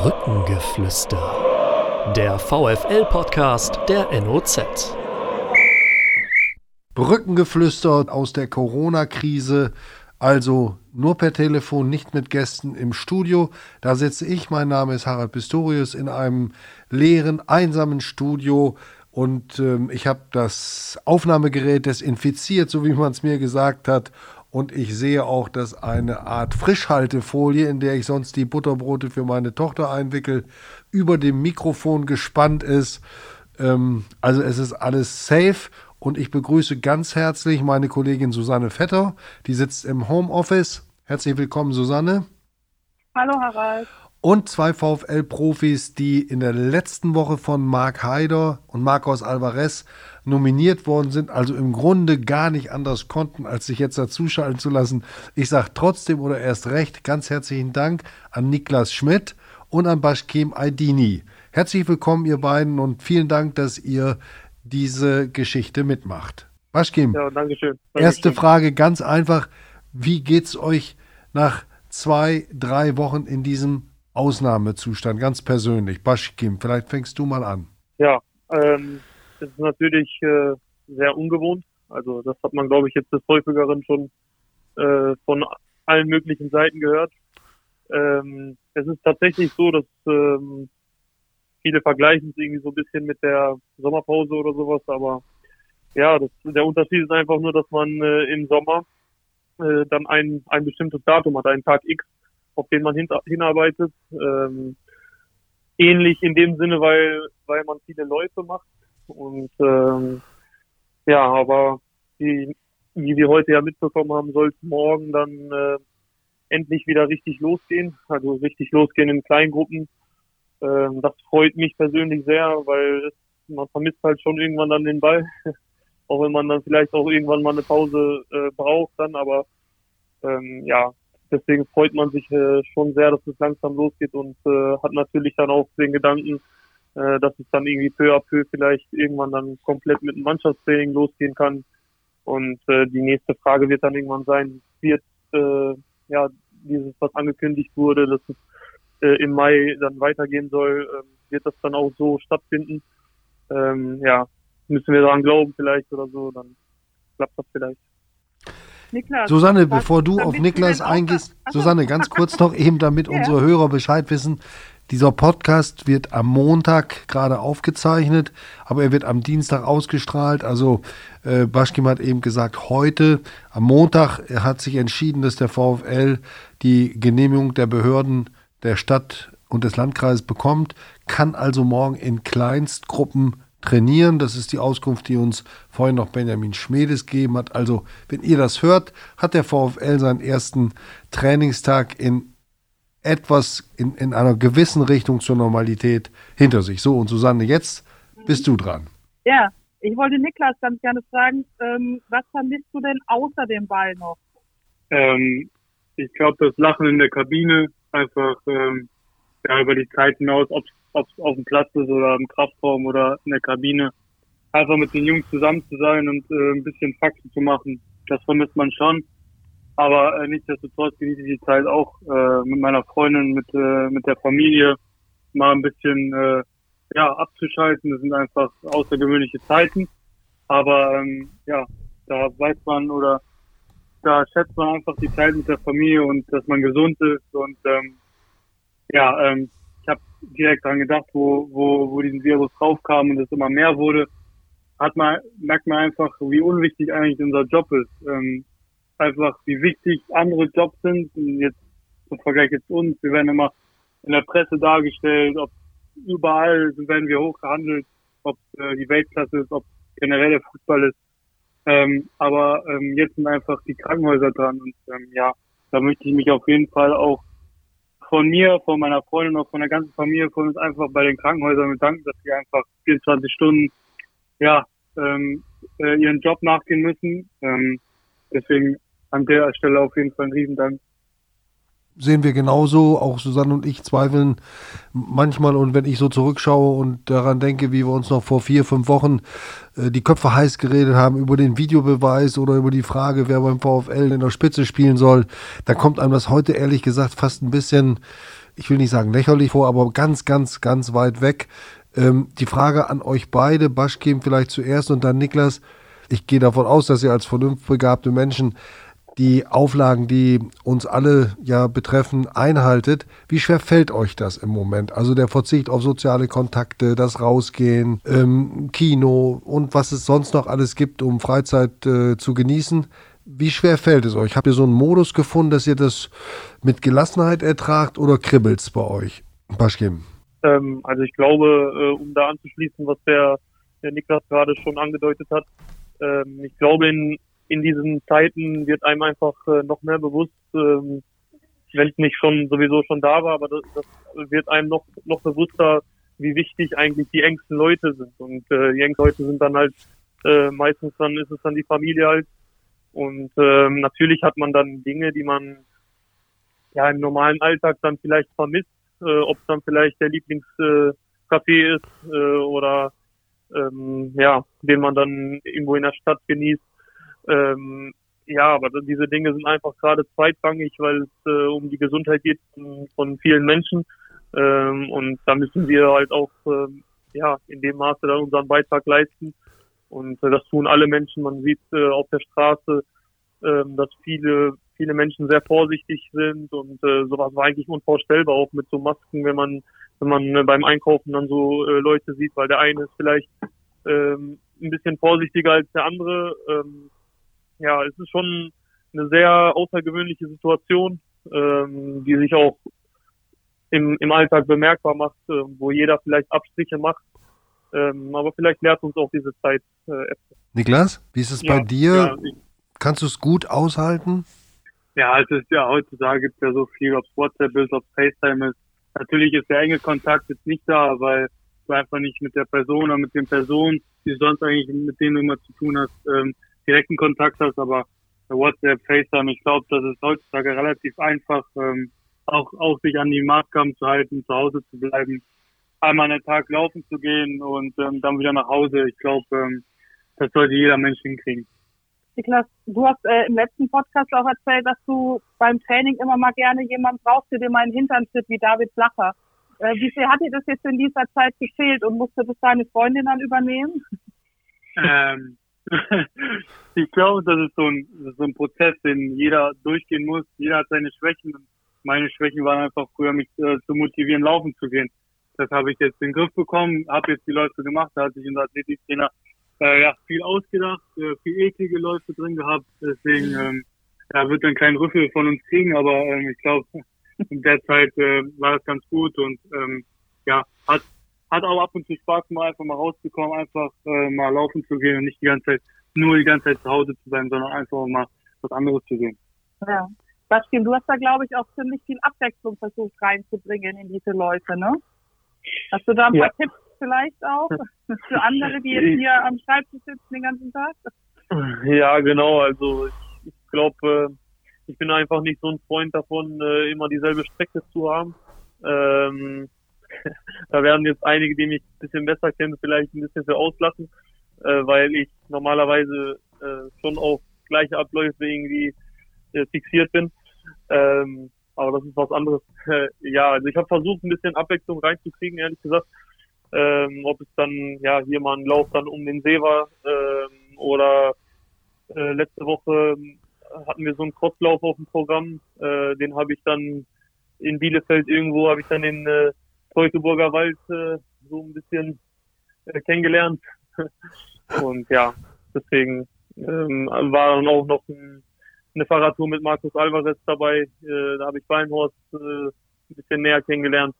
Brückengeflüster. Der VFL-Podcast der NOZ. Brückengeflüster aus der Corona-Krise. Also nur per Telefon, nicht mit Gästen im Studio. Da sitze ich, mein Name ist Harald Pistorius, in einem leeren, einsamen Studio. Und ähm, ich habe das Aufnahmegerät desinfiziert, so wie man es mir gesagt hat. Und ich sehe auch, dass eine Art Frischhaltefolie, in der ich sonst die Butterbrote für meine Tochter einwickel, über dem Mikrofon gespannt ist. Ähm, also es ist alles safe. Und ich begrüße ganz herzlich meine Kollegin Susanne Vetter, die sitzt im Homeoffice. Herzlich willkommen, Susanne. Hallo, Harald. Und zwei VfL-Profis, die in der letzten Woche von Marc Haider und Marcos Alvarez nominiert worden sind, also im Grunde gar nicht anders konnten, als sich jetzt dazuschalten zu lassen. Ich sage trotzdem oder erst recht ganz herzlichen Dank an Niklas Schmidt und an Bashkim Aydini. Herzlich willkommen, ihr beiden, und vielen Dank, dass ihr diese Geschichte mitmacht. Bashkim, ja, Dankeschön. erste Frage ganz einfach. Wie geht's euch nach zwei, drei Wochen in diesem Ausnahmezustand, ganz persönlich? Bashkim, vielleicht fängst du mal an. Ja, ähm, ist natürlich äh, sehr ungewohnt. Also das hat man, glaube ich, jetzt des häufigeren schon äh, von allen möglichen Seiten gehört. Ähm, es ist tatsächlich so, dass ähm, viele vergleichen es irgendwie so ein bisschen mit der Sommerpause oder sowas, aber ja, das, der Unterschied ist einfach nur, dass man äh, im Sommer äh, dann ein, ein bestimmtes Datum hat, einen Tag X, auf den man hin, hinarbeitet. Ähm, ähnlich in dem Sinne, weil, weil man viele Läufe macht und ähm, ja, aber die, wie wir heute ja mitbekommen haben, soll es morgen dann äh, endlich wieder richtig losgehen, also richtig losgehen in Kleingruppen. Ähm, das freut mich persönlich sehr, weil man vermisst halt schon irgendwann dann den Ball, auch wenn man dann vielleicht auch irgendwann mal eine Pause äh, braucht dann, aber ähm, ja, deswegen freut man sich äh, schon sehr, dass es langsam losgeht und äh, hat natürlich dann auch den Gedanken, äh, dass es dann irgendwie peu à peu vielleicht irgendwann dann komplett mit dem Mannschaftstraining losgehen kann. Und äh, die nächste Frage wird dann irgendwann sein, wird äh, ja dieses, was angekündigt wurde, dass es äh, im Mai dann weitergehen soll, äh, wird das dann auch so stattfinden? Ähm, ja, müssen wir daran glauben vielleicht oder so, dann klappt das vielleicht. Niklas, Susanne, bevor du auf Niklas eingehst, Susanne, ganz kurz noch eben, damit ja. unsere Hörer Bescheid wissen. Dieser Podcast wird am Montag gerade aufgezeichnet, aber er wird am Dienstag ausgestrahlt. Also äh, Baschkim hat eben gesagt, heute, am Montag, er hat sich entschieden, dass der VfL die Genehmigung der Behörden der Stadt und des Landkreises bekommt, kann also morgen in Kleinstgruppen trainieren. Das ist die Auskunft, die uns vorhin noch Benjamin Schmedes gegeben hat. Also, wenn ihr das hört, hat der VfL seinen ersten Trainingstag in etwas in, in einer gewissen Richtung zur Normalität hinter sich. So, und Susanne, jetzt bist du dran. Ja, ich wollte Niklas ganz gerne fragen, ähm, was vermisst du denn außer dem Ball noch? Ähm, ich glaube, das Lachen in der Kabine, einfach ähm, ja, über die Zeit hinaus, ob es auf dem Platz ist oder im Kraftraum oder in der Kabine, einfach mit den Jungs zusammen zu sein und äh, ein bisschen Faxen zu machen. Das vermisst man schon. Aber äh, nichtsdestotrotz genieße ich die Zeit auch äh, mit meiner Freundin, mit, äh, mit der Familie, mal ein bisschen äh, ja, abzuschalten. Das sind einfach außergewöhnliche Zeiten. Aber ähm, ja, da weiß man oder da schätzt man einfach die Zeit mit der Familie und dass man gesund ist. Und ähm, ja, ähm, direkt dran gedacht, wo, wo, wo diesen Virus draufkam und es immer mehr wurde, hat man, merkt man einfach, wie unwichtig eigentlich unser Job ist. Ähm, einfach, wie wichtig andere Jobs sind. Und jetzt im Vergleich jetzt uns, wir werden immer in der Presse dargestellt, ob überall werden wir hochgehandelt, ob äh, die Weltklasse ist, ob generell der Fußball ist. Ähm, aber ähm, jetzt sind einfach die Krankenhäuser dran und ähm, ja, da möchte ich mich auf jeden Fall auch von mir, von meiner Freundin und von der ganzen Familie von uns einfach bei den Krankenhäusern bedanken, dass sie einfach 24 Stunden ja ähm, äh, ihren Job nachgehen müssen. Ähm, deswegen an der Stelle auf jeden Fall ein Riesendank. Sehen wir genauso, auch Susanne und ich zweifeln manchmal und wenn ich so zurückschaue und daran denke, wie wir uns noch vor vier, fünf Wochen äh, die Köpfe heiß geredet haben über den Videobeweis oder über die Frage, wer beim VfL in der Spitze spielen soll, da kommt einem das heute ehrlich gesagt fast ein bisschen ich will nicht sagen lächerlich vor, aber ganz, ganz, ganz weit weg. Ähm, die Frage an euch beide, Baschkim vielleicht zuerst und dann Niklas. Ich gehe davon aus, dass ihr als vernunftbegabte Menschen die Auflagen, die uns alle ja betreffen, einhaltet. Wie schwer fällt euch das im Moment? Also der Verzicht auf soziale Kontakte, das Rausgehen, ähm, Kino und was es sonst noch alles gibt, um Freizeit äh, zu genießen. Wie schwer fällt es euch? Habt ihr so einen Modus gefunden, dass ihr das mit Gelassenheit ertragt oder kribbelt es bei euch? Baschkim. Ähm, also ich glaube, äh, um da anzuschließen, was der, der Niklas gerade schon angedeutet hat, ähm, ich glaube, in, in diesen Zeiten wird einem einfach äh, noch mehr bewusst, ähm, wenn es nicht schon sowieso schon da war, aber das, das wird einem noch, noch bewusster, wie wichtig eigentlich die engsten Leute sind. Und äh, die engsten Leute sind dann halt äh, meistens dann ist es dann die Familie halt, und ähm, natürlich hat man dann Dinge, die man ja im normalen Alltag dann vielleicht vermisst, äh, ob es dann vielleicht der Lieblingscafé äh, ist äh, oder ähm, ja, den man dann irgendwo in der Stadt genießt. Ähm, ja, aber diese Dinge sind einfach gerade zweitrangig, weil es äh, um die Gesundheit geht von, vielen Menschen. Ähm, und da müssen wir halt auch ähm, ja in dem Maße dann unseren Beitrag leisten. Und äh, das tun alle Menschen. Man sieht äh, auf der Straße, äh, dass viele, viele Menschen sehr vorsichtig sind und äh, sowas war eigentlich unvorstellbar, auch mit so Masken, wenn man, wenn man äh, beim Einkaufen dann so äh, Leute sieht, weil der eine ist vielleicht ähm, ein bisschen vorsichtiger als der andere. Ja, es ist schon eine sehr außergewöhnliche Situation, ähm, die sich auch im, im Alltag bemerkbar macht, äh, wo jeder vielleicht Abstriche macht ähm, aber vielleicht lehrt uns auch diese Zeit äh, etwas. Niklas, wie ist es ja, bei dir? Ja, Kannst du es gut aushalten? Ja, es ist ja heutzutage gibt es ja so viel, ob es WhatsApp ist, ob es FaceTime ist. Natürlich ist der enge Kontakt jetzt nicht da, weil du einfach nicht mit der Person oder mit den Personen, die sonst eigentlich mit denen du immer zu tun hast, ähm, direkten Kontakt hast, aber WhatsApp, FaceTime, ich glaube, das ist heutzutage relativ einfach, ähm, auch, auch sich an die Maßgaben zu halten, zu Hause zu bleiben einmal einen Tag laufen zu gehen und ähm, dann wieder nach Hause. Ich glaube, ähm, das sollte jeder Mensch hinkriegen. Niklas, du hast äh, im letzten Podcast auch erzählt, dass du beim Training immer mal gerne jemanden brauchst, der dir mal einen Hintern tritt, wie David Flacher. Äh, wie viel hat dir das jetzt in dieser Zeit gefehlt und musste das deine Freundin dann übernehmen? Ähm, ich glaube, das ist, so ein, das ist so ein Prozess, den jeder durchgehen muss. Jeder hat seine Schwächen. Meine Schwächen waren einfach früher, mich äh, zu motivieren, laufen zu gehen. Das habe ich jetzt in den Griff bekommen, habe jetzt die Läufe gemacht. Da hat sich unser Athletiktrainer äh, ja, viel ausgedacht, äh, viel eklige Läufe drin gehabt. Deswegen ähm, ja, wird dann kein Rüffel von uns kriegen, aber ähm, ich glaube, in der Zeit äh, war es ganz gut und ähm, ja, hat hat auch ab und zu Spaß mal einfach mal rauszukommen, einfach äh, mal laufen zu gehen und nicht die ganze Zeit nur die ganze Zeit zu Hause zu sein, sondern einfach mal was anderes zu sehen. Ja. Bastian, du hast da glaube ich auch ziemlich viel Abwechslung versucht reinzubringen in diese Läufe, ne? Hast du da ein paar ja. Tipps vielleicht auch für andere, die jetzt hier am Schreibtisch sitzen den ganzen Tag? Ja, genau. Also ich, ich glaube, ich bin einfach nicht so ein Freund davon, äh, immer dieselbe Strecke zu haben. Ähm, da werden jetzt einige, die mich ein bisschen besser kennen, vielleicht ein bisschen für auslassen, äh, weil ich normalerweise äh, schon auf gleiche Abläufe irgendwie äh, fixiert bin. Ähm, aber das ist was anderes. ja, also ich habe versucht, ein bisschen Abwechslung reinzukriegen, ehrlich gesagt. Ähm, ob es dann ja hier mal ein Lauf dann um den See war ähm, oder äh, letzte Woche hatten wir so einen Crosslauf auf dem Programm. Äh, den habe ich dann in Bielefeld irgendwo, habe ich dann den äh, Teutoburger Wald äh, so ein bisschen äh, kennengelernt. Und ja, deswegen ähm, war dann auch noch ein eine Fahrradtour mit Markus Alvarez dabei. Äh, da habe ich Weinhorst äh, ein bisschen näher kennengelernt.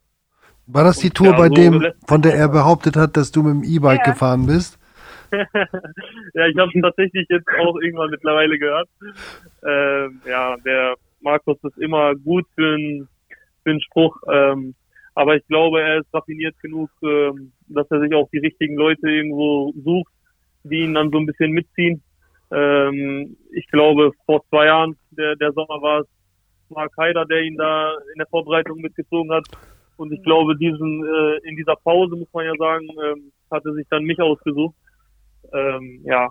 War das die Tour, ja, bei so dem, von der er behauptet hat, dass du mit dem E-Bike ja. gefahren bist? ja, ich habe es tatsächlich jetzt auch irgendwann mittlerweile gehört. Ähm, ja, der Markus ist immer gut für einen für einen Spruch. Ähm, aber ich glaube, er ist raffiniert genug, ähm, dass er sich auch die richtigen Leute irgendwo sucht, die ihn dann so ein bisschen mitziehen. Ähm, ich glaube, vor zwei Jahren, der, der Sommer war es Mark Haider, der ihn da in der Vorbereitung mitgezogen hat. Und ich glaube, diesen äh, in dieser Pause, muss man ja sagen, ähm, hatte sich dann mich ausgesucht. Ja,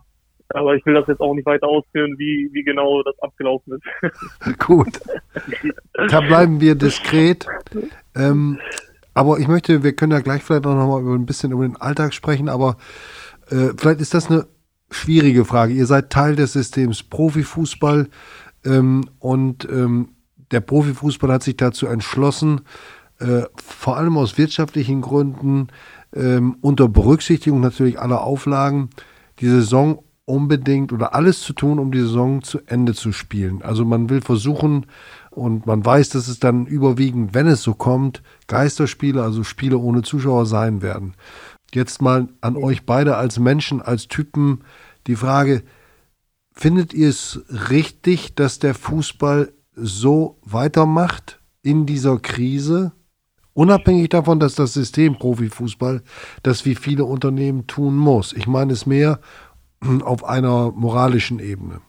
aber ich will das jetzt auch nicht weiter ausführen, wie, wie genau das abgelaufen ist. Gut. Da bleiben wir diskret. Ähm, aber ich möchte, wir können ja gleich vielleicht auch noch mal über ein bisschen über den Alltag sprechen, aber äh, vielleicht ist das eine schwierige Frage. Ihr seid Teil des Systems Profifußball ähm, und ähm, der Profifußball hat sich dazu entschlossen, äh, vor allem aus wirtschaftlichen Gründen, ähm, unter Berücksichtigung natürlich aller Auflagen, die Saison unbedingt oder alles zu tun, um die Saison zu Ende zu spielen. Also man will versuchen und man weiß, dass es dann überwiegend, wenn es so kommt, Geisterspiele, also Spiele ohne Zuschauer sein werden. Jetzt mal an euch beide als Menschen, als Typen die Frage, findet ihr es richtig, dass der Fußball so weitermacht in dieser Krise? Unabhängig davon, dass das System Profifußball das wie viele Unternehmen tun muss. Ich meine es mehr auf einer moralischen Ebene.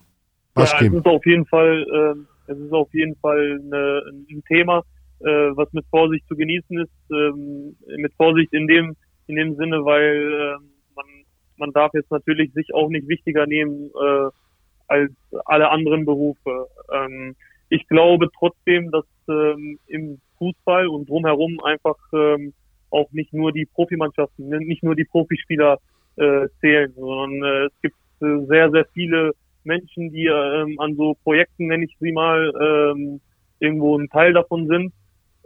Was ja, es ist auf jeden Fall, äh, es ist auf jeden Fall eine, ein Thema, äh, was mit Vorsicht zu genießen ist. Ähm, mit Vorsicht in dem in dem Sinne, weil äh, man man darf jetzt natürlich sich auch nicht wichtiger nehmen äh, als alle anderen Berufe. Ähm, ich glaube trotzdem, dass ähm, im Fußball und drumherum einfach ähm, auch nicht nur die Profimannschaften, nicht nur die Profispieler äh, zählen, sondern äh, es gibt äh, sehr, sehr viele Menschen, die ähm, an so Projekten, nenne ich sie mal, ähm, irgendwo ein Teil davon sind.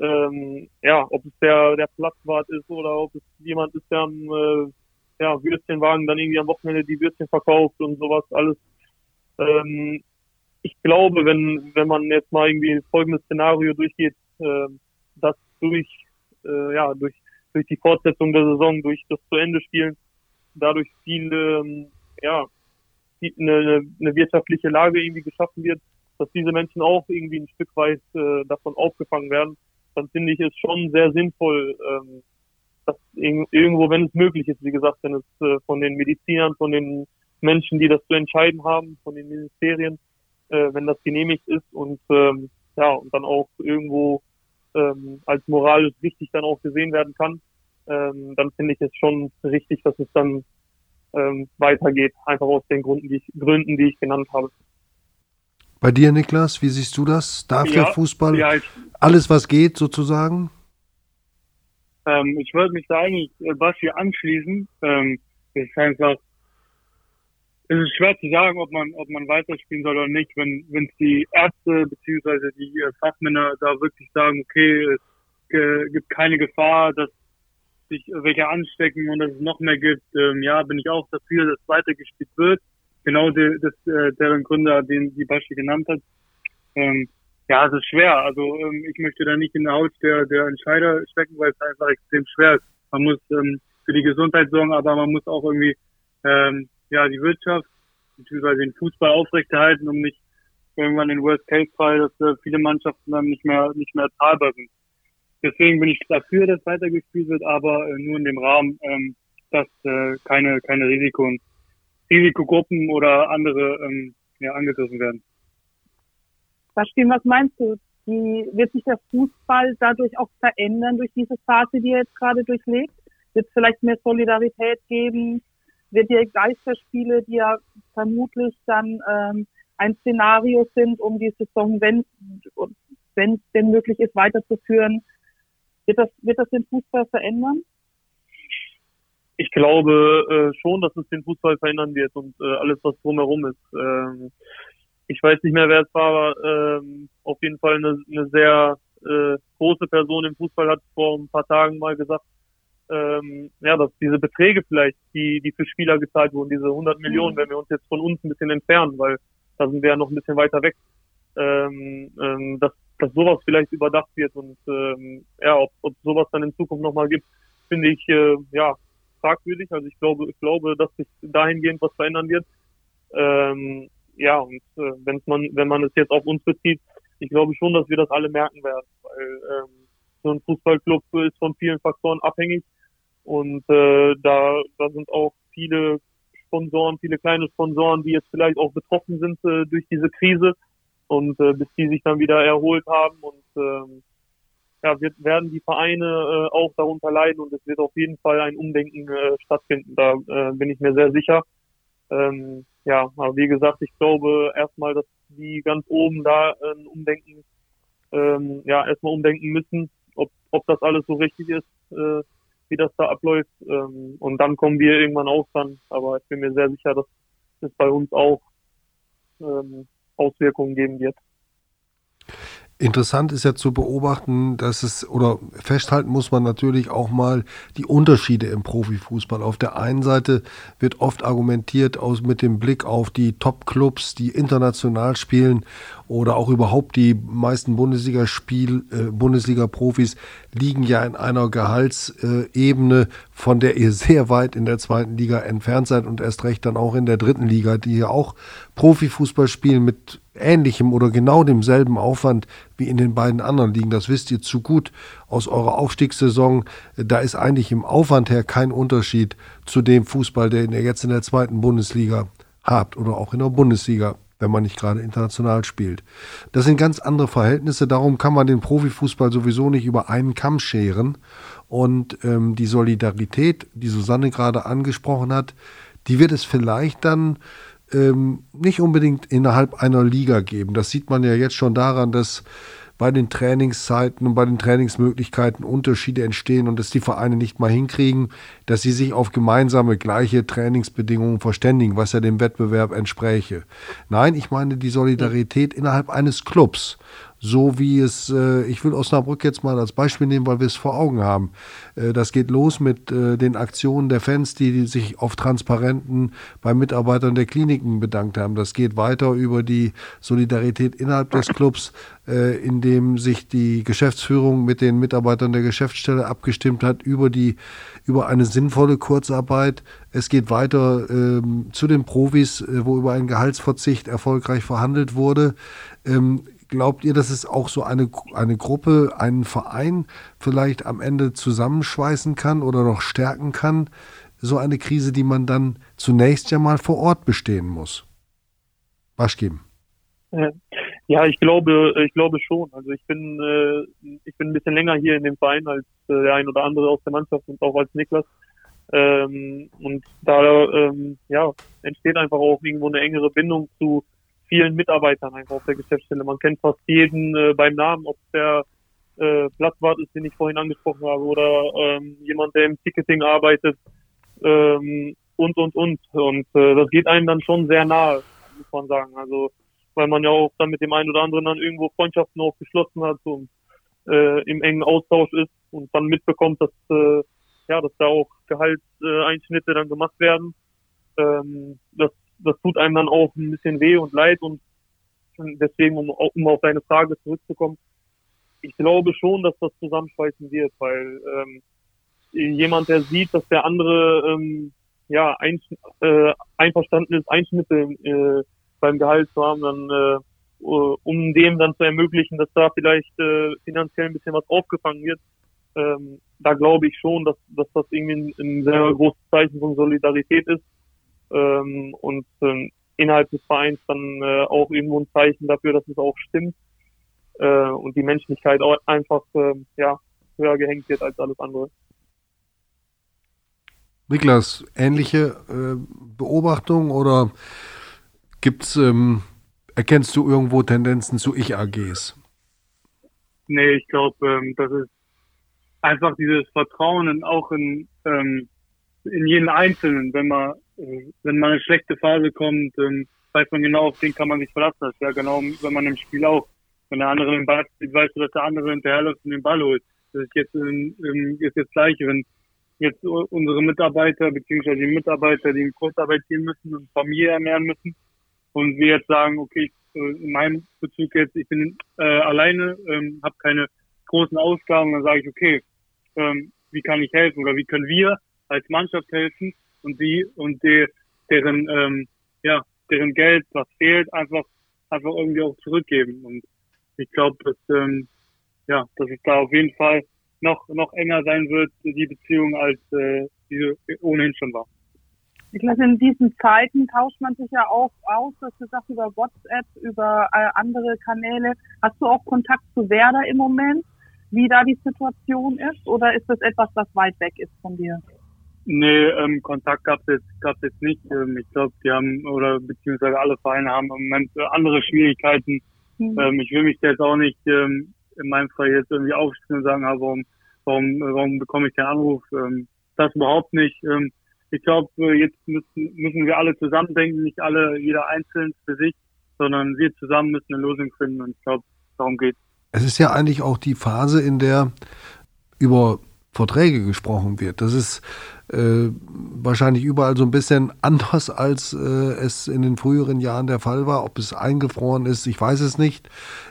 Ähm, ja, ob es der, der Platzwart ist oder ob es jemand ist, der am äh, ja, Würstchenwagen dann irgendwie am Wochenende die Würstchen verkauft und sowas alles. Ähm, ich glaube, wenn, wenn man jetzt mal irgendwie folgendes Szenario durchgeht, äh, dass durch, äh, ja, durch, durch die Fortsetzung der Saison, durch das zu Ende spielen, dadurch viel, ähm, ja, eine, eine wirtschaftliche Lage irgendwie geschaffen wird, dass diese Menschen auch irgendwie ein Stück weit äh, davon aufgefangen werden, dann finde ich es schon sehr sinnvoll, ähm, dass irgendwo, wenn es möglich ist, wie gesagt, wenn es äh, von den Medizinern, von den Menschen, die das zu entscheiden haben, von den Ministerien, äh, wenn das genehmigt ist und ähm, ja und dann auch irgendwo ähm, als moralisch richtig dann auch gesehen werden kann, ähm, dann finde ich es schon richtig, dass es dann ähm, weitergeht, einfach aus den Gründen, die ich, Gründen, die ich genannt habe. Bei dir, Niklas, wie siehst du das? Darf ja, der Fußball ja, ich, alles, was geht, sozusagen? Ähm, ich würde mich da eigentlich äh, Basti anschließen. Ähm, es ist einfach, es ist schwer zu sagen, ob man, ob man weiterspielen soll oder nicht, wenn, wenn die Ärzte beziehungsweise die äh, Fachmänner da wirklich sagen, okay, es äh, gibt keine Gefahr, dass sich welche anstecken und dass es noch mehr gibt, ähm, ja, bin ich auch dafür, dass weitergespielt wird. Genau de, das, äh, deren Gründer, den die Baschi genannt hat. Ähm, ja, es ist schwer. Also ähm, ich möchte da nicht in der Haut der, der Entscheider stecken, weil es einfach extrem schwer ist. Man muss ähm, für die Gesundheit sorgen, aber man muss auch irgendwie ähm, ja die Wirtschaft bzw. den Fußball aufrechterhalten, um nicht irgendwann den Worst-Case-Fall, dass äh, viele Mannschaften dann nicht mehr nicht mehr zahlbar sind. Deswegen bin ich dafür, dass weitergespielt wird, aber äh, nur in dem Rahmen, ähm, dass äh, keine, keine Risiko, Risikogruppen oder andere ähm, ja, angegriffen werden. Verstehen, was meinst du? Wie wird sich der Fußball dadurch auch verändern durch diese Phase, die er jetzt gerade durchlebt? Wird es vielleicht mehr Solidarität geben? Wird die Geisterspiele, die ja vermutlich dann ähm, ein Szenario sind, um die Saison, wenn wenn es denn möglich ist, weiterzuführen, wird das, wird das den Fußball verändern? Ich glaube äh, schon, dass es den Fußball verändern wird und äh, alles, was drumherum ist. Ähm, ich weiß nicht mehr, wer es war, aber ähm, auf jeden Fall eine, eine sehr äh, große Person im Fußball hat vor ein paar Tagen mal gesagt, ähm, ja, dass diese Beträge vielleicht, die, die für Spieler gezahlt wurden, diese 100 Millionen, mhm. wenn wir uns jetzt von uns ein bisschen entfernen, weil da sind wir ja noch ein bisschen weiter weg, ähm, ähm, dass dass sowas vielleicht überdacht wird und ähm, ja, ob, ob sowas dann in Zukunft nochmal gibt, finde ich äh, ja fragwürdig. Also ich glaube, ich glaube, dass sich dahingehend was verändern wird. Ähm, ja, und äh, wenn man, wenn man es jetzt auf uns bezieht, ich glaube schon, dass wir das alle merken werden, weil ähm, so ein Fußballclub ist von vielen Faktoren abhängig und äh, da, da sind auch viele Sponsoren, viele kleine Sponsoren, die jetzt vielleicht auch betroffen sind äh, durch diese Krise und äh, bis die sich dann wieder erholt haben und ähm, ja, wird, werden die Vereine äh, auch darunter leiden und es wird auf jeden Fall ein Umdenken äh, stattfinden. Da äh, bin ich mir sehr sicher. Ähm, ja, aber wie gesagt, ich glaube erstmal, dass die ganz oben da ein Umdenken, ähm, ja, erstmal umdenken müssen ob, ob das alles so richtig ist, äh, wie das da abläuft. Ähm, und dann kommen wir irgendwann auch dran. Aber ich bin mir sehr sicher, dass es bei uns auch ähm, Auswirkungen geben wird. Interessant ist ja zu beobachten, dass es, oder festhalten muss man natürlich auch mal die Unterschiede im Profifußball. Auf der einen Seite wird oft argumentiert aus, mit dem Blick auf die Top-Clubs, die international spielen oder auch überhaupt die meisten Bundesliga-Spiel, äh, Bundesliga-Profis liegen ja in einer Gehaltsebene, von der ihr sehr weit in der zweiten Liga entfernt seid und erst recht dann auch in der dritten Liga, die ja auch Profifußball spielen mit ähnlichem oder genau demselben Aufwand wie in den beiden anderen Ligen. Das wisst ihr zu gut aus eurer Aufstiegssaison. Da ist eigentlich im Aufwand her kein Unterschied zu dem Fußball, den ihr jetzt in der zweiten Bundesliga habt oder auch in der Bundesliga, wenn man nicht gerade international spielt. Das sind ganz andere Verhältnisse. Darum kann man den Profifußball sowieso nicht über einen Kamm scheren. Und ähm, die Solidarität, die Susanne gerade angesprochen hat, die wird es vielleicht dann ähm, nicht unbedingt innerhalb einer Liga geben. Das sieht man ja jetzt schon daran, dass bei den Trainingszeiten und bei den Trainingsmöglichkeiten Unterschiede entstehen und dass die Vereine nicht mal hinkriegen, dass sie sich auf gemeinsame gleiche Trainingsbedingungen verständigen, was ja dem Wettbewerb entspräche. Nein, ich meine die Solidarität innerhalb eines Clubs so wie es, äh, ich will Osnabrück jetzt mal als Beispiel nehmen, weil wir es vor Augen haben. Äh, das geht los mit äh, den Aktionen der Fans, die, die sich auf Transparenten bei Mitarbeitern der Kliniken bedankt haben. Das geht weiter über die Solidarität innerhalb des Clubs, äh, in dem sich die Geschäftsführung mit den Mitarbeitern der Geschäftsstelle abgestimmt hat über die über eine sinnvolle Kurzarbeit. Es geht weiter ähm, zu den Profis, äh, wo über einen Gehaltsverzicht erfolgreich verhandelt wurde. Ähm, Glaubt ihr, dass es auch so eine, eine Gruppe, einen Verein vielleicht am Ende zusammenschweißen kann oder noch stärken kann? So eine Krise, die man dann zunächst ja mal vor Ort bestehen muss. Waschgeben. Ja, ich glaube, ich glaube schon. Also ich bin, äh, ich bin ein bisschen länger hier in dem Verein als äh, der ein oder andere aus der Mannschaft und auch als Niklas. Ähm, und da ähm, ja, entsteht einfach auch irgendwo eine engere Bindung zu, vielen Mitarbeitern einfach auf der Geschäftsstelle. Man kennt fast jeden äh, beim Namen, ob der äh, Platzwart ist, den ich vorhin angesprochen habe, oder ähm, jemand, der im Ticketing arbeitet ähm, und, und, und. Und äh, das geht einem dann schon sehr nahe, muss man sagen. Also, weil man ja auch dann mit dem einen oder anderen dann irgendwo Freundschaften auch geschlossen hat und äh, im engen Austausch ist und dann mitbekommt, dass äh, ja, dass da auch Gehaltseinschnitte dann gemacht werden. Ähm, das das tut einem dann auch ein bisschen weh und leid und deswegen, um, um auf deine Frage zurückzukommen, ich glaube schon, dass das zusammenschweißen wird, weil ähm, jemand, der sieht, dass der andere ähm, ja ein, äh, einverstanden ist, Einschnitte äh, beim Gehalt zu haben, dann äh, um dem dann zu ermöglichen, dass da vielleicht äh, finanziell ein bisschen was aufgefangen wird, ähm, da glaube ich schon, dass, dass das irgendwie ein, ein sehr großes Zeichen von Solidarität ist ähm, und ähm, innerhalb des Vereins dann äh, auch irgendwo ein Zeichen dafür, dass es auch stimmt äh, und die Menschlichkeit auch einfach äh, ja, höher gehängt wird als alles andere. Niklas, ähnliche äh, Beobachtung oder gibt's, ähm, erkennst du irgendwo Tendenzen zu Ich-AGs? Nee, ich glaube, ähm, das ist einfach dieses Vertrauen auch in, ähm, in jeden Einzelnen, wenn man wenn mal eine schlechte Phase kommt, ähm, weiß man genau, auf den kann man sich verlassen. Das ist ja genau, wenn man im Spiel auch, wenn der andere den Ball spielt, weißt du, dass der andere hinterherläuft und den Ball holt. Das ist jetzt, ähm, ist jetzt gleich, wenn jetzt unsere Mitarbeiter, beziehungsweise die Mitarbeiter, die in Kurzarbeit gehen müssen und Familie ernähren müssen und wir jetzt sagen, okay, in meinem Bezug jetzt, ich bin äh, alleine, ähm, habe keine großen Ausgaben, dann sage ich, okay, ähm, wie kann ich helfen oder wie können wir als Mannschaft helfen, und die und die, deren ähm, ja deren Geld, was fehlt, einfach einfach irgendwie auch zurückgeben. Und ich glaube, dass ähm, ja, dass es da auf jeden Fall noch noch enger sein wird die Beziehung als äh, diese ohnehin schon war. Ich glaube, in diesen Zeiten tauscht man sich ja auch aus, das gesagt über WhatsApp, über äh, andere Kanäle. Hast du auch Kontakt zu Werder im Moment, wie da die Situation ist, oder ist das etwas, was weit weg ist von dir? Nee, ähm, Kontakt gab es jetzt, gab's jetzt nicht. Ähm, ich glaube, die haben, oder beziehungsweise alle Vereine haben im Moment andere Schwierigkeiten. Mhm. Ähm, ich will mich da jetzt auch nicht ähm, in meinem Fall jetzt irgendwie aufstehen und sagen, ah, warum, warum, warum bekomme ich keinen Anruf? Ähm, das überhaupt nicht. Ähm, ich glaube, jetzt müssen, müssen wir alle zusammendenken, nicht alle, jeder einzeln für sich, sondern wir zusammen müssen eine Lösung finden und ich glaube, darum geht Es ist ja eigentlich auch die Phase, in der über Verträge gesprochen wird. Das ist äh, wahrscheinlich überall so ein bisschen anders, als äh, es in den früheren Jahren der Fall war. Ob es eingefroren ist, ich weiß es nicht.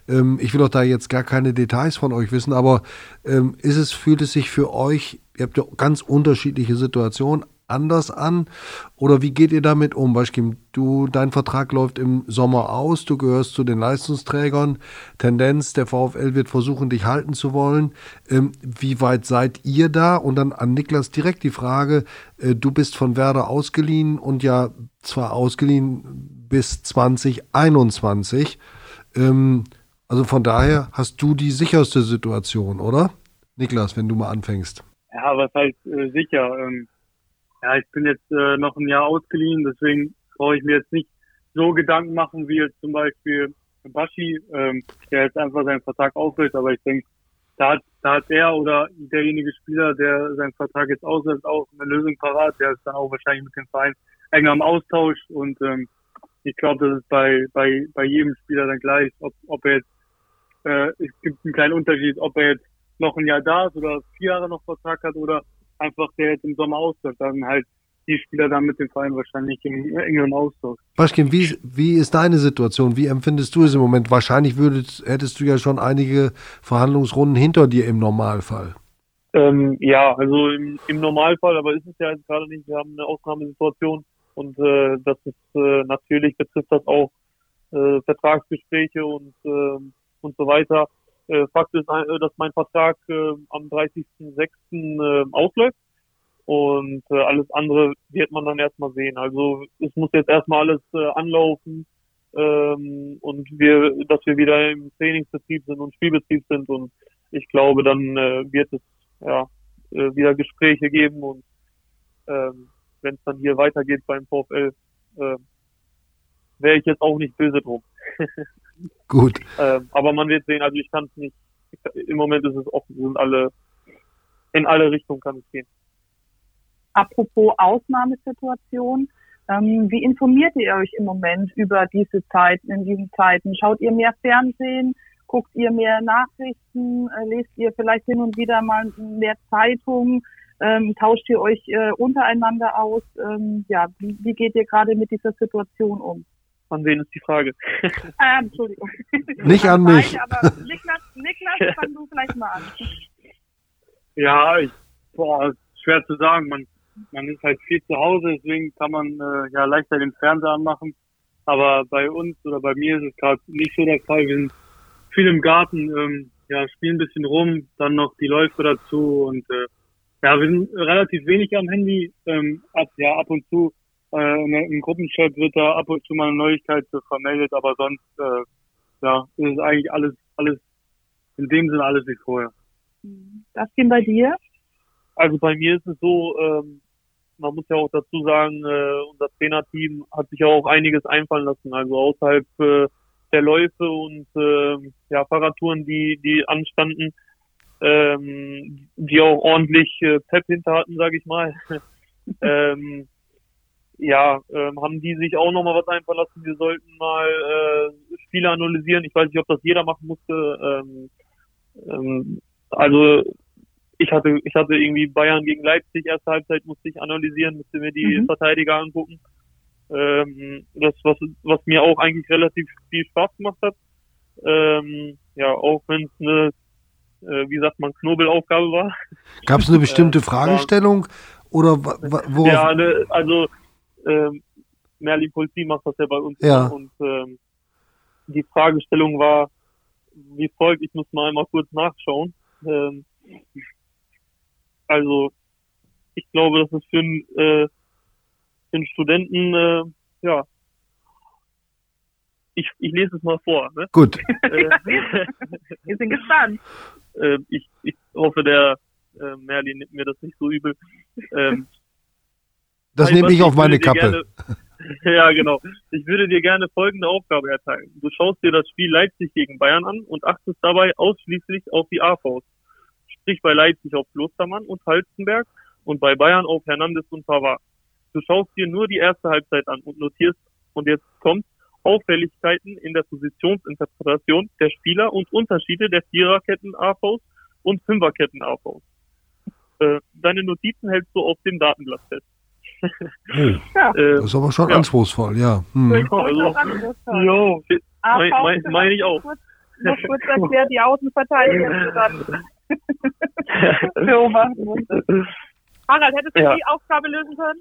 Ähm, ich will auch da jetzt gar keine Details von euch wissen, aber ähm, ist es, fühlt es sich für euch, ihr habt ja ganz unterschiedliche Situationen, anders an? Oder wie geht ihr damit um? Beispiel, du, dein Vertrag läuft im Sommer aus, du gehörst zu den Leistungsträgern. Tendenz, der VfL wird versuchen, dich halten zu wollen. Ähm, wie weit seid ihr da? Und dann an Niklas direkt die Frage, äh, du bist von Werder ausgeliehen und ja zwar ausgeliehen bis 2021. Ähm, also von daher hast du die sicherste Situation, oder? Niklas, wenn du mal anfängst. Ja, was heißt äh, sicher? Ähm, ja, ich bin jetzt äh, noch ein Jahr ausgeliehen, deswegen brauche ich mir jetzt nicht so Gedanken machen wie jetzt zum Beispiel Bashi, ähm, der jetzt einfach seinen Vertrag aufhört. Aber ich denke, da hat, da hat er oder derjenige Spieler, der seinen Vertrag jetzt auslässt, auch eine Lösung parat. Der ist dann auch wahrscheinlich mit dem Verein enger am Austausch und ähm, ich glaube, das ist bei, bei, bei jedem Spieler dann gleich, ob, ob er jetzt, äh, es gibt einen kleinen Unterschied, ob er jetzt noch ein Jahr da ist oder vier Jahre noch Vertrag hat oder einfach der jetzt im Sommer ausläuft, dann halt die Spieler dann mit dem Verein wahrscheinlich im engeren Austausch. Baschkin, wie, wie ist deine Situation? Wie empfindest du es im Moment? Wahrscheinlich würdest, hättest du ja schon einige Verhandlungsrunden hinter dir im Normalfall. Ähm, ja, also im, im, Normalfall, aber ist es ja jetzt gerade nicht. Wir haben eine Ausnahmesituation und äh, das ist äh, natürlich betrifft das auch äh, Vertragsgespräche und ähm, und so weiter. Äh, Fakt ist, äh, dass mein Vertrag äh, am 30.06. Äh, ausläuft und äh, alles andere wird man dann erstmal sehen. Also es muss jetzt erstmal alles äh, anlaufen ähm, und wir, dass wir wieder im Trainingsbetrieb sind und Spielbetrieb sind und ich glaube, dann äh, wird es ja äh, wieder Gespräche geben und ähm, wenn es dann hier weitergeht beim VfL, äh, wäre ich jetzt auch nicht böse drum. Gut. ähm, aber man wird sehen, also ich kann es nicht, ich, im Moment ist es offen, sind alle, in alle Richtungen kann es gehen. Apropos Ausnahmesituation, ähm, wie informiert ihr euch im Moment über diese Zeiten, in diesen Zeiten? Schaut ihr mehr Fernsehen? Guckt ihr mehr Nachrichten? Äh, lest ihr vielleicht hin und wieder mal mehr Zeitungen? Ähm, tauscht ihr euch äh, untereinander aus? Ähm, ja, wie, wie geht ihr gerade mit dieser Situation um? An wen ist die Frage? Ah, Entschuldigung. Nicht an mich. aber Niklas, Niklas, fang du vielleicht mal an. Ja, ich, boah, schwer zu sagen. Man, man ist halt viel zu Hause, deswegen kann man äh, ja leichter den Fernseher anmachen. Aber bei uns oder bei mir ist es gerade nicht so der Fall. Wir sind viel im Garten, ähm, ja, spielen ein bisschen rum, dann noch die Läufe dazu und äh, ja, wir sind relativ wenig am Handy, ähm, ab, ja, ab und zu äh, im Gruppenchat wird da ab und zu mal eine Neuigkeit vermeldet, aber sonst äh, ja, ist es eigentlich alles, alles in dem Sinne alles wie vorher. Was ging bei dir? Also bei mir ist es so, ähm, man muss ja auch dazu sagen, äh, unser Trainerteam hat sich auch einiges einfallen lassen, also außerhalb äh, der Läufe und äh, ja, Fahrradtouren, die, die anstanden, ähm, die auch ordentlich äh, Pep hinter hatten, sage ich mal. ähm, ja, ähm, haben die sich auch nochmal was einfallen lassen. Wir sollten mal äh, Spiele analysieren. Ich weiß nicht, ob das jeder machen musste. Ähm, ähm, also ich hatte, ich hatte irgendwie Bayern gegen Leipzig, erste Halbzeit musste ich analysieren, musste mir die mhm. Verteidiger angucken. Ähm, das, was, was mir auch eigentlich relativ viel Spaß gemacht hat. Ähm, ja, auch wenn es eine, äh, wie sagt man, Knobelaufgabe war. Gab es eine bestimmte äh, Fragestellung oder worauf? Ja, ne, also ähm, Merlin Polzi macht das ja bei uns. Ja. Und ähm, die Fragestellung war wie folgt, ich muss mal einmal kurz nachschauen. Ähm, also ich glaube, das ist für einen, äh, für einen Studenten, äh, ja, ich, ich lese es mal vor. Ne? Gut. Wir sind gespannt. Äh, ich, ich hoffe, der äh, Merlin nimmt mir das nicht so übel. Ähm, das nehme ich auf meine Kappe. Gerne, ja, genau. Ich würde dir gerne folgende Aufgabe erteilen. Du schaust dir das Spiel Leipzig gegen Bayern an und achtest dabei ausschließlich auf die AVs. Sprich bei Leipzig auf Klostermann und Halstenberg und bei Bayern auf Hernandez und Pavard. Du schaust dir nur die erste Halbzeit an und notierst, und jetzt kommt, Auffälligkeiten in der Positionsinterpretation der Spieler und Unterschiede der Viererketten AVs und Fünferketten AVs. Äh, deine Notizen hältst du auf dem Datenblatt fest. Oh, ja. Äh, das ist aber schon ja. anspruchsvol, ja. Hm. Also, jo, meine mein ich auch. Noch kurz erklärt, die Außenverteidiger dann musste. Harald, hättest du ja. die Aufgabe lösen können?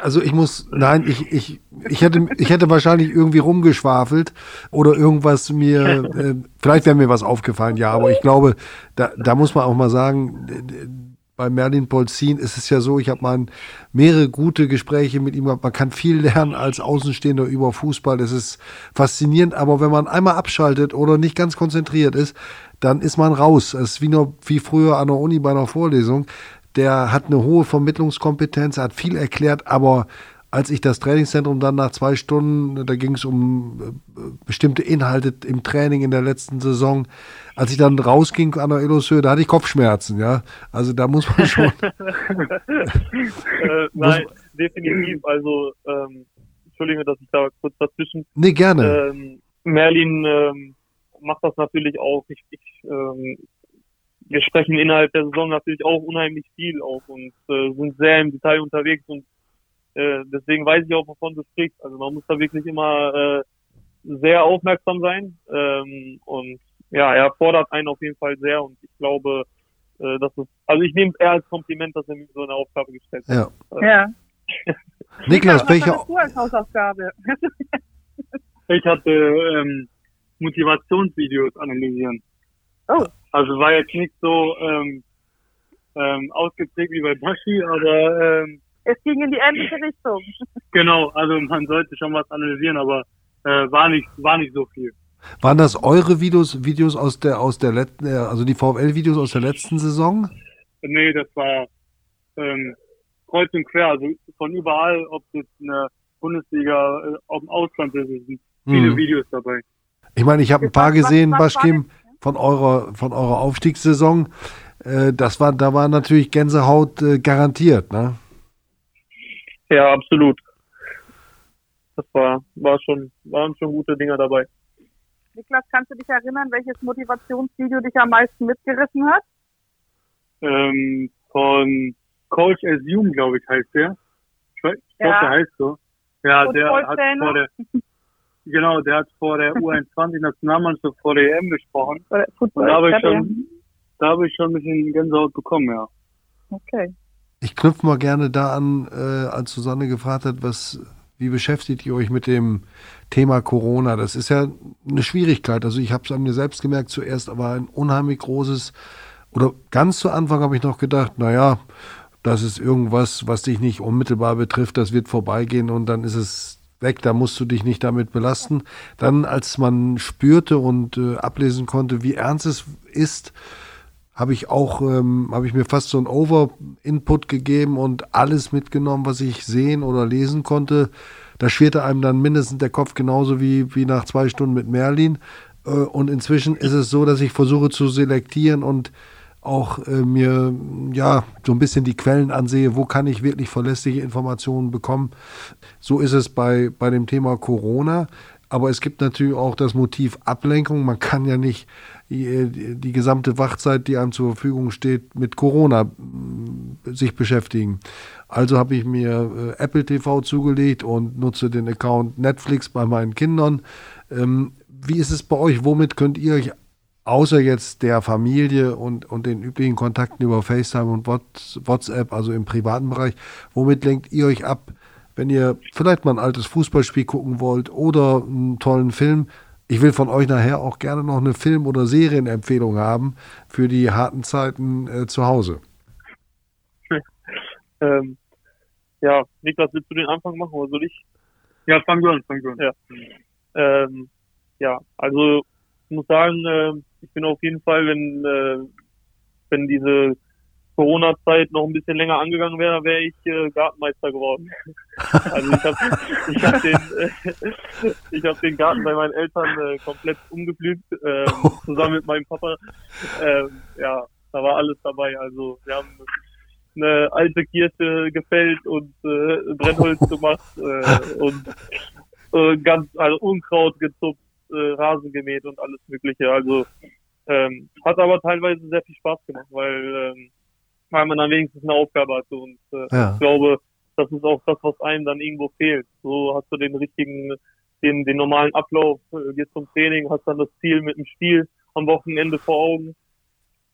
Also ich muss, nein, ich, ich, ich, hätte, ich hätte wahrscheinlich irgendwie rumgeschwafelt oder irgendwas mir, äh, vielleicht wäre mir was aufgefallen, ja, aber ich glaube, da, da muss man auch mal sagen, bei Merlin Polzin ist es ja so, ich habe mal mehrere gute Gespräche mit ihm gehabt. Man kann viel lernen als Außenstehender über Fußball. Das ist faszinierend, aber wenn man einmal abschaltet oder nicht ganz konzentriert ist, dann ist man raus. Es ist wie, nur, wie früher an der Uni bei einer Vorlesung der hat eine hohe Vermittlungskompetenz, hat viel erklärt, aber als ich das Trainingszentrum dann nach zwei Stunden, da ging es um äh, bestimmte Inhalte im Training in der letzten Saison, als ich dann rausging an der Eloshöhe, da hatte ich Kopfschmerzen, ja. Also da muss man schon. äh, nein, definitiv. Also ähm, entschuldige, dass ich da kurz dazwischen. Nee, gerne. Ähm, Merlin ähm, macht das natürlich auch. Ich, ich ähm, wir sprechen innerhalb der Saison natürlich auch unheimlich viel auf und äh, sind sehr im Detail unterwegs und äh, deswegen weiß ich auch, wovon du sprichst. Also man muss da wirklich immer äh, sehr aufmerksam sein ähm, und ja, er fordert einen auf jeden Fall sehr und ich glaube, äh, dass es, also ich nehme es eher als Kompliment, dass er mir so eine Aufgabe gestellt hat. Ja. ja. Niklas, welche Hausaufgabe? ich hatte ähm, Motivationsvideos analysieren. Oh. Also war jetzt nicht so ähm, ähm, ausgeprägt wie bei Bashi, aber ähm, es ging in die ähnliche Richtung. Genau, also man sollte schon was analysieren, aber äh, war nicht war nicht so viel. Waren das eure Videos Videos aus der aus der letzten äh, also die VfL Videos aus der letzten Saison? Nee, das war ähm, kreuz und quer, also von überall, ob es jetzt eine Bundesliga äh, auf dem Ausland ist, sind viele mhm. Videos dabei. Ich meine, ich habe ein paar gesehen, Baschkim von eurer, von eurer Aufstiegssaison. Äh, das war, da war natürlich Gänsehaut äh, garantiert, ne? Ja, absolut. Das war, war schon, waren schon gute Dinger dabei. Niklas, kannst du dich erinnern, welches Motivationsvideo dich am meisten mitgerissen hat? Ähm, von Coach Assume, glaube ich, heißt der. Ich, weiß, ich ja. glaube, der heißt so. Ja, der hat vor der, Genau, der hat vor der U21-Nationalmannschaft vor der EM gesprochen. Football, da habe ich, schon, da hab ich schon ein bisschen Gänsehaut bekommen, ja. Okay. Ich knüpfe mal gerne da an, äh, als Susanne gefragt hat, was, wie beschäftigt ihr euch mit dem Thema Corona? Das ist ja eine Schwierigkeit. Also ich habe es an mir selbst gemerkt zuerst, aber ein unheimlich großes, oder ganz zu Anfang habe ich noch gedacht, naja, das ist irgendwas, was dich nicht unmittelbar betrifft, das wird vorbeigehen und dann ist es weg, da musst du dich nicht damit belasten. Dann, als man spürte und äh, ablesen konnte, wie ernst es ist, habe ich auch, ähm, habe ich mir fast so ein Over-Input gegeben und alles mitgenommen, was ich sehen oder lesen konnte. Da schwirrte einem dann mindestens der Kopf genauso wie, wie nach zwei Stunden mit Merlin. Äh, und inzwischen ist es so, dass ich versuche zu selektieren und auch äh, mir ja so ein bisschen die Quellen ansehe, wo kann ich wirklich verlässliche Informationen bekommen. So ist es bei, bei dem Thema Corona. Aber es gibt natürlich auch das Motiv Ablenkung. Man kann ja nicht die, die gesamte Wachzeit, die einem zur Verfügung steht, mit Corona äh, sich beschäftigen. Also habe ich mir äh, Apple TV zugelegt und nutze den Account Netflix bei meinen Kindern. Ähm, wie ist es bei euch? Womit könnt ihr euch außer jetzt der Familie und, und den üblichen Kontakten über FaceTime und WhatsApp, also im privaten Bereich, womit lenkt ihr euch ab, wenn ihr vielleicht mal ein altes Fußballspiel gucken wollt oder einen tollen Film? Ich will von euch nachher auch gerne noch eine Film- oder Serienempfehlung haben für die harten Zeiten äh, zu Hause. ähm, ja, Niklas, willst du den Anfang machen oder soll ich? Ja, fang du an, fang du an. Ja, ähm, ja also ich muss sagen, äh, ich bin auf jeden Fall, wenn, äh, wenn diese Corona-Zeit noch ein bisschen länger angegangen wäre, wäre ich äh, Gartenmeister geworden. also ich habe ich hab den, äh, ich hab den Garten bei meinen Eltern äh, komplett umgepflügt, äh, zusammen mit meinem Papa. Äh, ja, da war alles dabei. Also wir haben eine alte Kirche gefällt und äh, Brennholz gemacht äh, und äh, ganz also Unkraut gezupft, äh, Rasen gemäht und alles Mögliche. Also ähm, hat aber teilweise sehr viel Spaß gemacht, weil, ähm, weil man dann wenigstens eine Aufgabe hatte und äh, ja. ich glaube, das ist auch das, was einem dann irgendwo fehlt. So hast du den richtigen, den, den normalen Ablauf, äh, gehst zum Training, hast dann das Ziel mit dem Spiel am Wochenende vor Augen.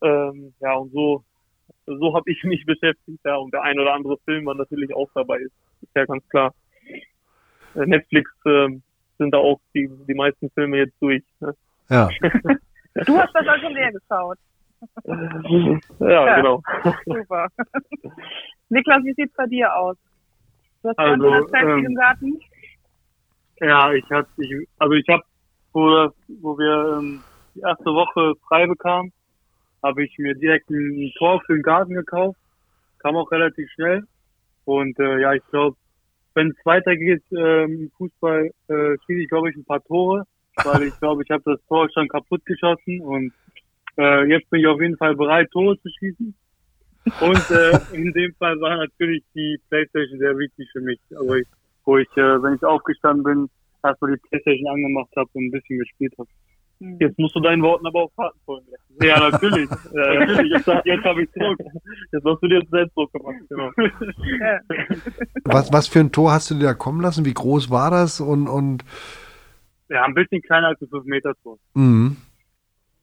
Ähm, ja, und so so habe ich mich beschäftigt, ja, und der ein oder andere Film war natürlich auch dabei, ist, ist ja ganz klar. Äh, Netflix äh, sind da auch die, die meisten Filme jetzt durch. Ne? Ja. du hast das also leer geschaut. Ja, ja, genau. Super. Niklas, wie sieht's bei dir aus? Du hast also, ähm, im Garten? Ja, ich hatte, ich, also ich habe, wo, wo wir ähm, die erste Woche frei bekamen, habe ich mir direkt ein Tor für den Garten gekauft. Kam auch relativ schnell. Und äh, ja, ich glaube, wenn es weitergeht äh, im Fußball, äh, schieße ich, glaube ich, ein paar Tore, weil ich glaube, ich habe das Tor schon kaputt geschossen und äh, jetzt bin ich auf jeden Fall bereit, Tore zu schießen. Und äh, in dem Fall war natürlich die Playstation sehr wichtig für mich. Also ich, wo ich, äh, wenn ich aufgestanden bin, erstmal die Playstation angemacht habe und ein bisschen gespielt habe. Mhm. Jetzt musst du deinen Worten aber auch Taten folgen lassen. Ja, natürlich. ja, natürlich. Jetzt, jetzt habe ich Druck. Jetzt hast du dir selbst Druck gemacht. Genau. was, was für ein Tor hast du dir da kommen lassen? Wie groß war das? Und, und ja, ein bisschen kleiner als ein 5 Meter Tor. Mhm.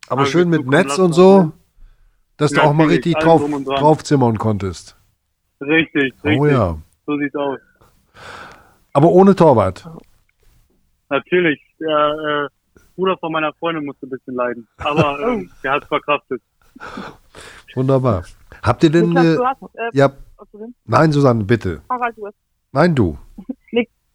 Aber also schön mit Netz und so, dass du auch mal richtig drauf, draufzimmern konntest. Richtig, richtig. Oh ja. So sieht's aus. Aber ohne Torwart. Natürlich. Ja, äh, Bruder von meiner Freundin musste ein bisschen leiden. Aber ähm, der hat es verkraftet. Wunderbar. Habt ihr denn. Niklas, äh, hast, äh, ja, nein, Susanne, bitte. Harald, du hast. Nein, du.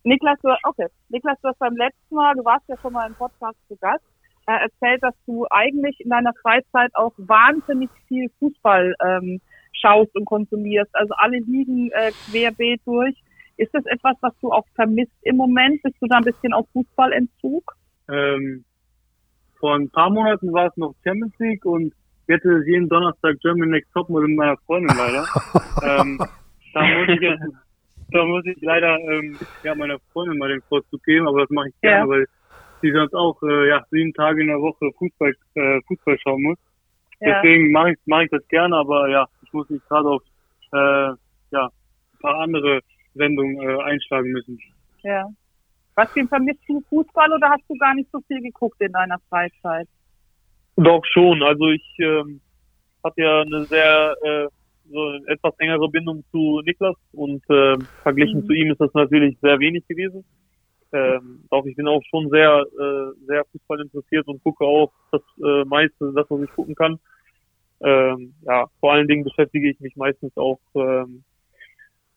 Niklas, du, okay. Niklas, du hast beim letzten Mal, du warst ja schon mal im Podcast zu Gast, äh, erzählt, dass du eigentlich in deiner Freizeit auch wahnsinnig viel Fußball ähm, schaust und konsumierst. Also alle liegen äh, querbeet durch. Ist das etwas, was du auch vermisst im Moment? Bist du da ein bisschen auf Fußballentzug? Ähm, vor ein paar Monaten war es noch Champions League und jetzt ist es jeden Donnerstag German Next Topmodel mit meiner Freundin leider. ähm, da muss ich jetzt, da muss ich leider ähm, ja meiner Freundin mal den Vorzug geben, aber das mache ich gerne, ja. weil sie sonst auch äh, ja sieben Tage in der Woche Fußball äh, Fußball schauen muss. Ja. Deswegen mache ich mache ich das gerne, aber ja, ich muss mich gerade auf äh, ja ein paar andere Sendungen äh, einschlagen müssen. Ja. Was den vermisst du Fußball oder hast du gar nicht so viel geguckt in deiner Freizeit? Doch schon. Also ich ähm, hatte ja eine sehr äh, so eine etwas engere Bindung zu Niklas und äh, verglichen mhm. zu ihm ist das natürlich sehr wenig gewesen. Ähm, doch ich bin auch schon sehr äh, sehr Fußball interessiert und gucke auch das äh, meiste, das was ich gucken kann. Ähm, ja, vor allen Dingen beschäftige ich mich meistens auch ähm,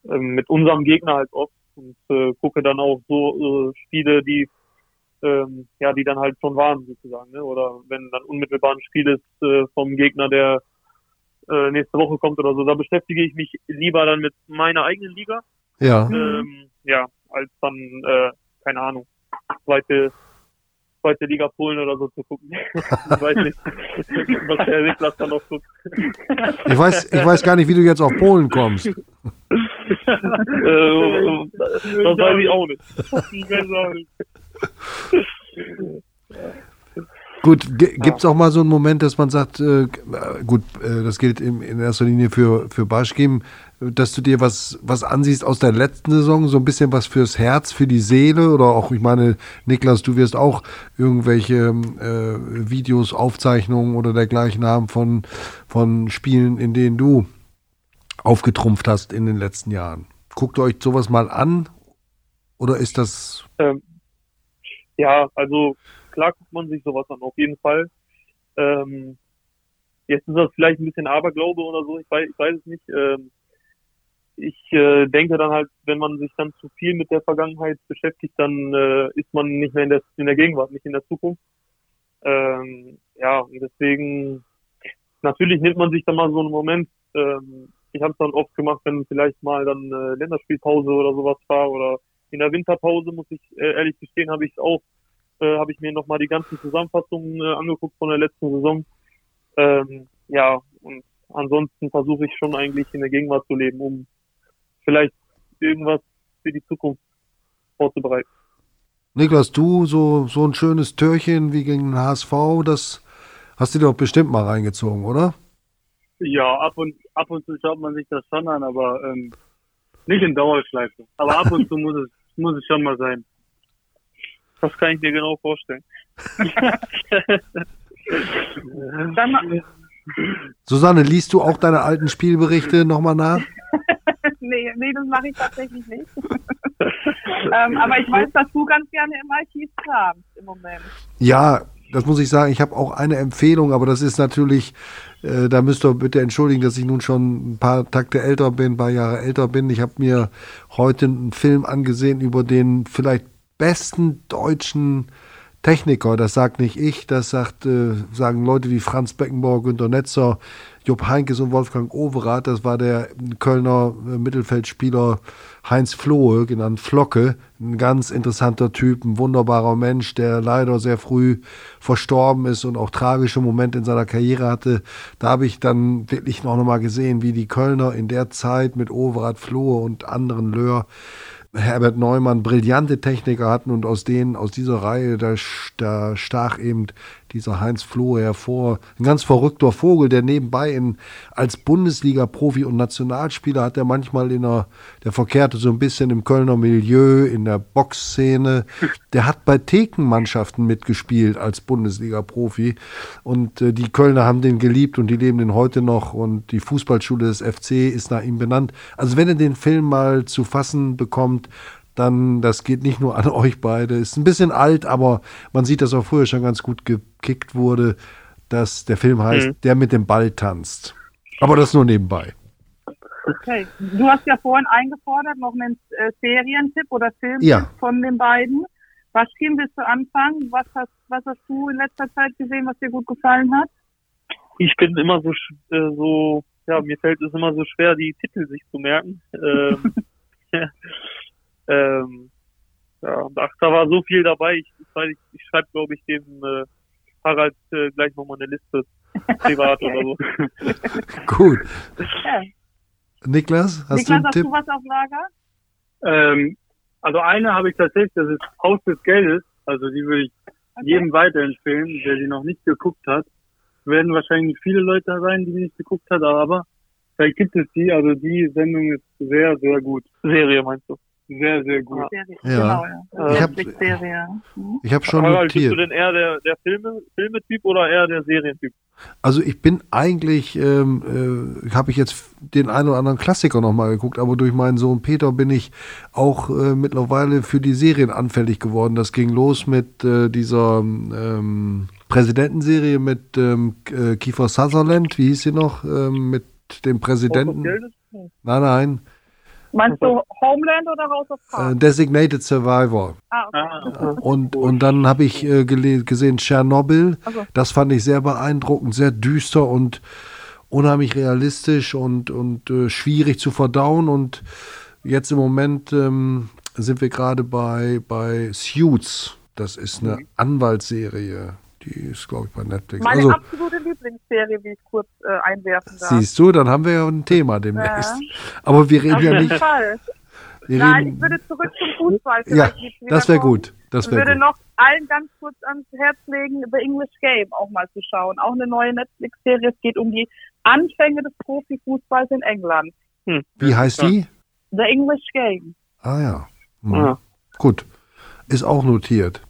ähm mit unserem Gegner halt oft und äh, gucke dann auch so äh, Spiele, die ähm, ja, die dann halt schon waren sozusagen, ne? Oder wenn dann unmittelbar ein Spiel ist äh, vom Gegner, der äh, nächste Woche kommt oder so, da beschäftige ich mich lieber dann mit meiner eigenen Liga. Ja. Ähm, ja, als dann, äh, keine Ahnung, zweite zweite Liga Polen oder so zu gucken. ich weiß nicht, was der Niklas dann noch guckt. Ich weiß, ich weiß gar nicht, wie du jetzt auf Polen kommst. äh, das weiß ich auch nicht. Ich weiß auch nicht. Gut, gibt es auch mal so einen Moment, dass man sagt, äh, gut, äh, das gilt in, in, erster Linie für, für Baschkim, dass du dir was, was ansiehst aus der letzten Saison, so ein bisschen was fürs Herz, für die Seele oder auch, ich meine, Niklas, du wirst auch irgendwelche äh, Videos, Aufzeichnungen oder dergleichen haben von, von Spielen, in denen du aufgetrumpft hast in den letzten Jahren. Guckt ihr euch sowas mal an oder ist das... Ähm, ja, also klar guckt man sich sowas an, auf jeden Fall. Ähm, jetzt ist das vielleicht ein bisschen Aberglaube oder so, ich weiß, ich weiß es nicht. Ähm, ich äh, denke dann halt, wenn man sich dann zu viel mit der Vergangenheit beschäftigt, dann äh, ist man nicht mehr in der, in der Gegenwart, nicht in der Zukunft. Ähm, ja, und deswegen natürlich nimmt man sich dann mal so einen Moment. Ähm, ich habe es dann oft gemacht, wenn vielleicht mal dann äh, Länderspielpause oder sowas war oder in der Winterpause muss ich äh, ehrlich gestehen, habe ich auch, äh, habe ich mir nochmal die ganzen Zusammenfassungen äh, angeguckt von der letzten Saison. Ähm, ja, und ansonsten versuche ich schon eigentlich in der Gegenwart zu leben, um vielleicht irgendwas für die Zukunft vorzubereiten. Niklas, du, so, so ein schönes Törchen wie gegen den HSV, das hast du dir doch bestimmt mal reingezogen, oder? Ja, ab und, ab und zu schaut man sich das schon an, aber ähm, nicht in Dauerschleife. Aber ab und zu muss es, muss es schon mal sein. Das kann ich mir genau vorstellen. Susanne, liest du auch deine alten Spielberichte nochmal nach? nee, nee, das mache ich tatsächlich nicht. ähm, aber ich weiß, dass du ganz gerne im Archiv kramst im Moment. Ja, das muss ich sagen. Ich habe auch eine Empfehlung, aber das ist natürlich, äh, da müsst ihr bitte entschuldigen, dass ich nun schon ein paar Takte älter bin, ein paar Jahre älter bin. Ich habe mir heute einen Film angesehen über den vielleicht besten deutschen Techniker, das sagt nicht ich, das sagt, äh, sagen Leute wie Franz Beckenbauer, Günter Netzer, Jupp Heinkes und Wolfgang Overath. Das war der Kölner äh, Mittelfeldspieler Heinz Flohe, genannt Flocke. Ein ganz interessanter Typ, ein wunderbarer Mensch, der leider sehr früh verstorben ist und auch tragische Momente in seiner Karriere hatte. Da habe ich dann wirklich noch mal gesehen, wie die Kölner in der Zeit mit Overath, Flohe und anderen Löhr Herbert Neumann brillante Techniker hatten und aus denen, aus dieser Reihe, da, da stach eben dieser Heinz Flohe hervor. Ein ganz verrückter Vogel, der nebenbei in, als Bundesliga-Profi und Nationalspieler hat er manchmal in der, der verkehrte so ein bisschen im Kölner Milieu, in der Boxszene. Der hat bei Thekenmannschaften mitgespielt als Bundesliga-Profi und äh, die Kölner haben den geliebt und die leben den heute noch und die Fußballschule des FC ist nach ihm benannt. Also wenn ihr den Film mal zu fassen bekommt, dann, das geht nicht nur an euch beide. Ist ein bisschen alt, aber man sieht, dass auch früher schon ganz gut gekickt wurde, dass der Film heißt, mhm. der mit dem Ball tanzt. Aber das nur nebenbei. Okay. Du hast ja vorhin eingefordert, noch einen äh, Serientipp oder Film ja. von den beiden. Was Team willst du anfangen? Was hast, was hast du in letzter Zeit gesehen, was dir gut gefallen hat? Ich bin immer so, äh, so ja, mir fällt es immer so schwer, die Titel sich zu merken. Ähm, Ähm, ja, ach, da war so viel dabei. Ich, ich, ich schreibe, glaube ich, dem äh, Harald äh, gleich nochmal eine Liste privat oder so. Gut. Ja. Niklas, hast Niklas, du einen hast Tipp? du was auf Lager? Ähm, also eine habe ich tatsächlich, das ist Haus des Geldes. Also die würde ich okay. jedem weiterempfehlen, der sie noch nicht geguckt hat. Werden wahrscheinlich viele Leute sein, die sie nicht geguckt hat, aber vielleicht gibt es die. Also die Sendung ist sehr, sehr gut. Serie meinst du? Sehr, sehr gut. Ja. Genau, ja. Ich habe hm? ich hab schon Aber notiert. Bist du denn eher der, der Filme, Filmetyp oder eher der Serientyp? Also ich bin eigentlich, ähm, äh, habe ich jetzt den einen oder anderen Klassiker nochmal geguckt, aber durch meinen Sohn Peter bin ich auch äh, mittlerweile für die Serien anfällig geworden. Das ging los mit äh, dieser ähm, Präsidentenserie mit ähm, äh, Kiefer Sutherland, wie hieß sie noch, ähm, mit dem Präsidenten. Nein, nein. Meinst du Homeland oder House of Cards? Äh, Designated Survivor. Ah, okay. Ah, und, und dann habe ich äh, gesehen Tschernobyl. Also. Das fand ich sehr beeindruckend, sehr düster und unheimlich realistisch und, und äh, schwierig zu verdauen. Und jetzt im Moment ähm, sind wir gerade bei, bei Suits. Das ist eine mhm. Anwaltsserie. Die ist, glaube ich, bei Netflix. Meine also, absolute Lieblingsserie, wie ich kurz äh, einwerfen darf. Siehst du, dann haben wir ja ein Thema demnächst. Ja. Aber wir reden Auf ja nicht. Fall. Nein, ich würde zurück zum Fußball. Ja, das wäre gut. Das wär ich würde gut. noch allen ganz kurz ans Herz legen, The English Game auch mal zu schauen. Auch eine neue Netflix-Serie. Es geht um die Anfänge des Profifußballs in England. Hm. Wie heißt die? The English Game. Ah ja. Hm. ja. Gut. Ist auch notiert.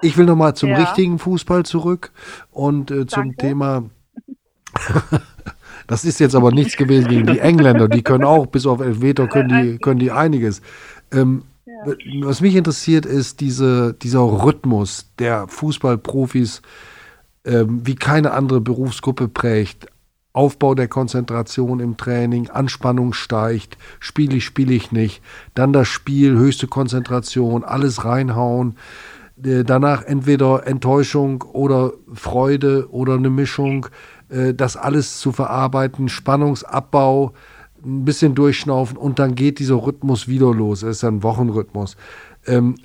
Ich will nochmal zum ja. richtigen Fußball zurück und äh, zum Danke. Thema. das ist jetzt aber nichts gewesen gegen die Engländer. Die können auch, bis auf Elfmeter, können die, können die einiges. Ähm, ja. Was mich interessiert, ist diese, dieser Rhythmus der Fußballprofis, ähm, wie keine andere Berufsgruppe prägt. Aufbau der Konzentration im Training, Anspannung steigt, spiele ich, spiele ich nicht, dann das Spiel, höchste Konzentration, alles reinhauen. Äh, danach entweder Enttäuschung oder Freude oder eine Mischung. äh, das alles zu verarbeiten, Spannungsabbau, ein bisschen durchschnaufen und dann geht dieser Rhythmus wieder los. Es ist ein Wochenrhythmus. Ähm,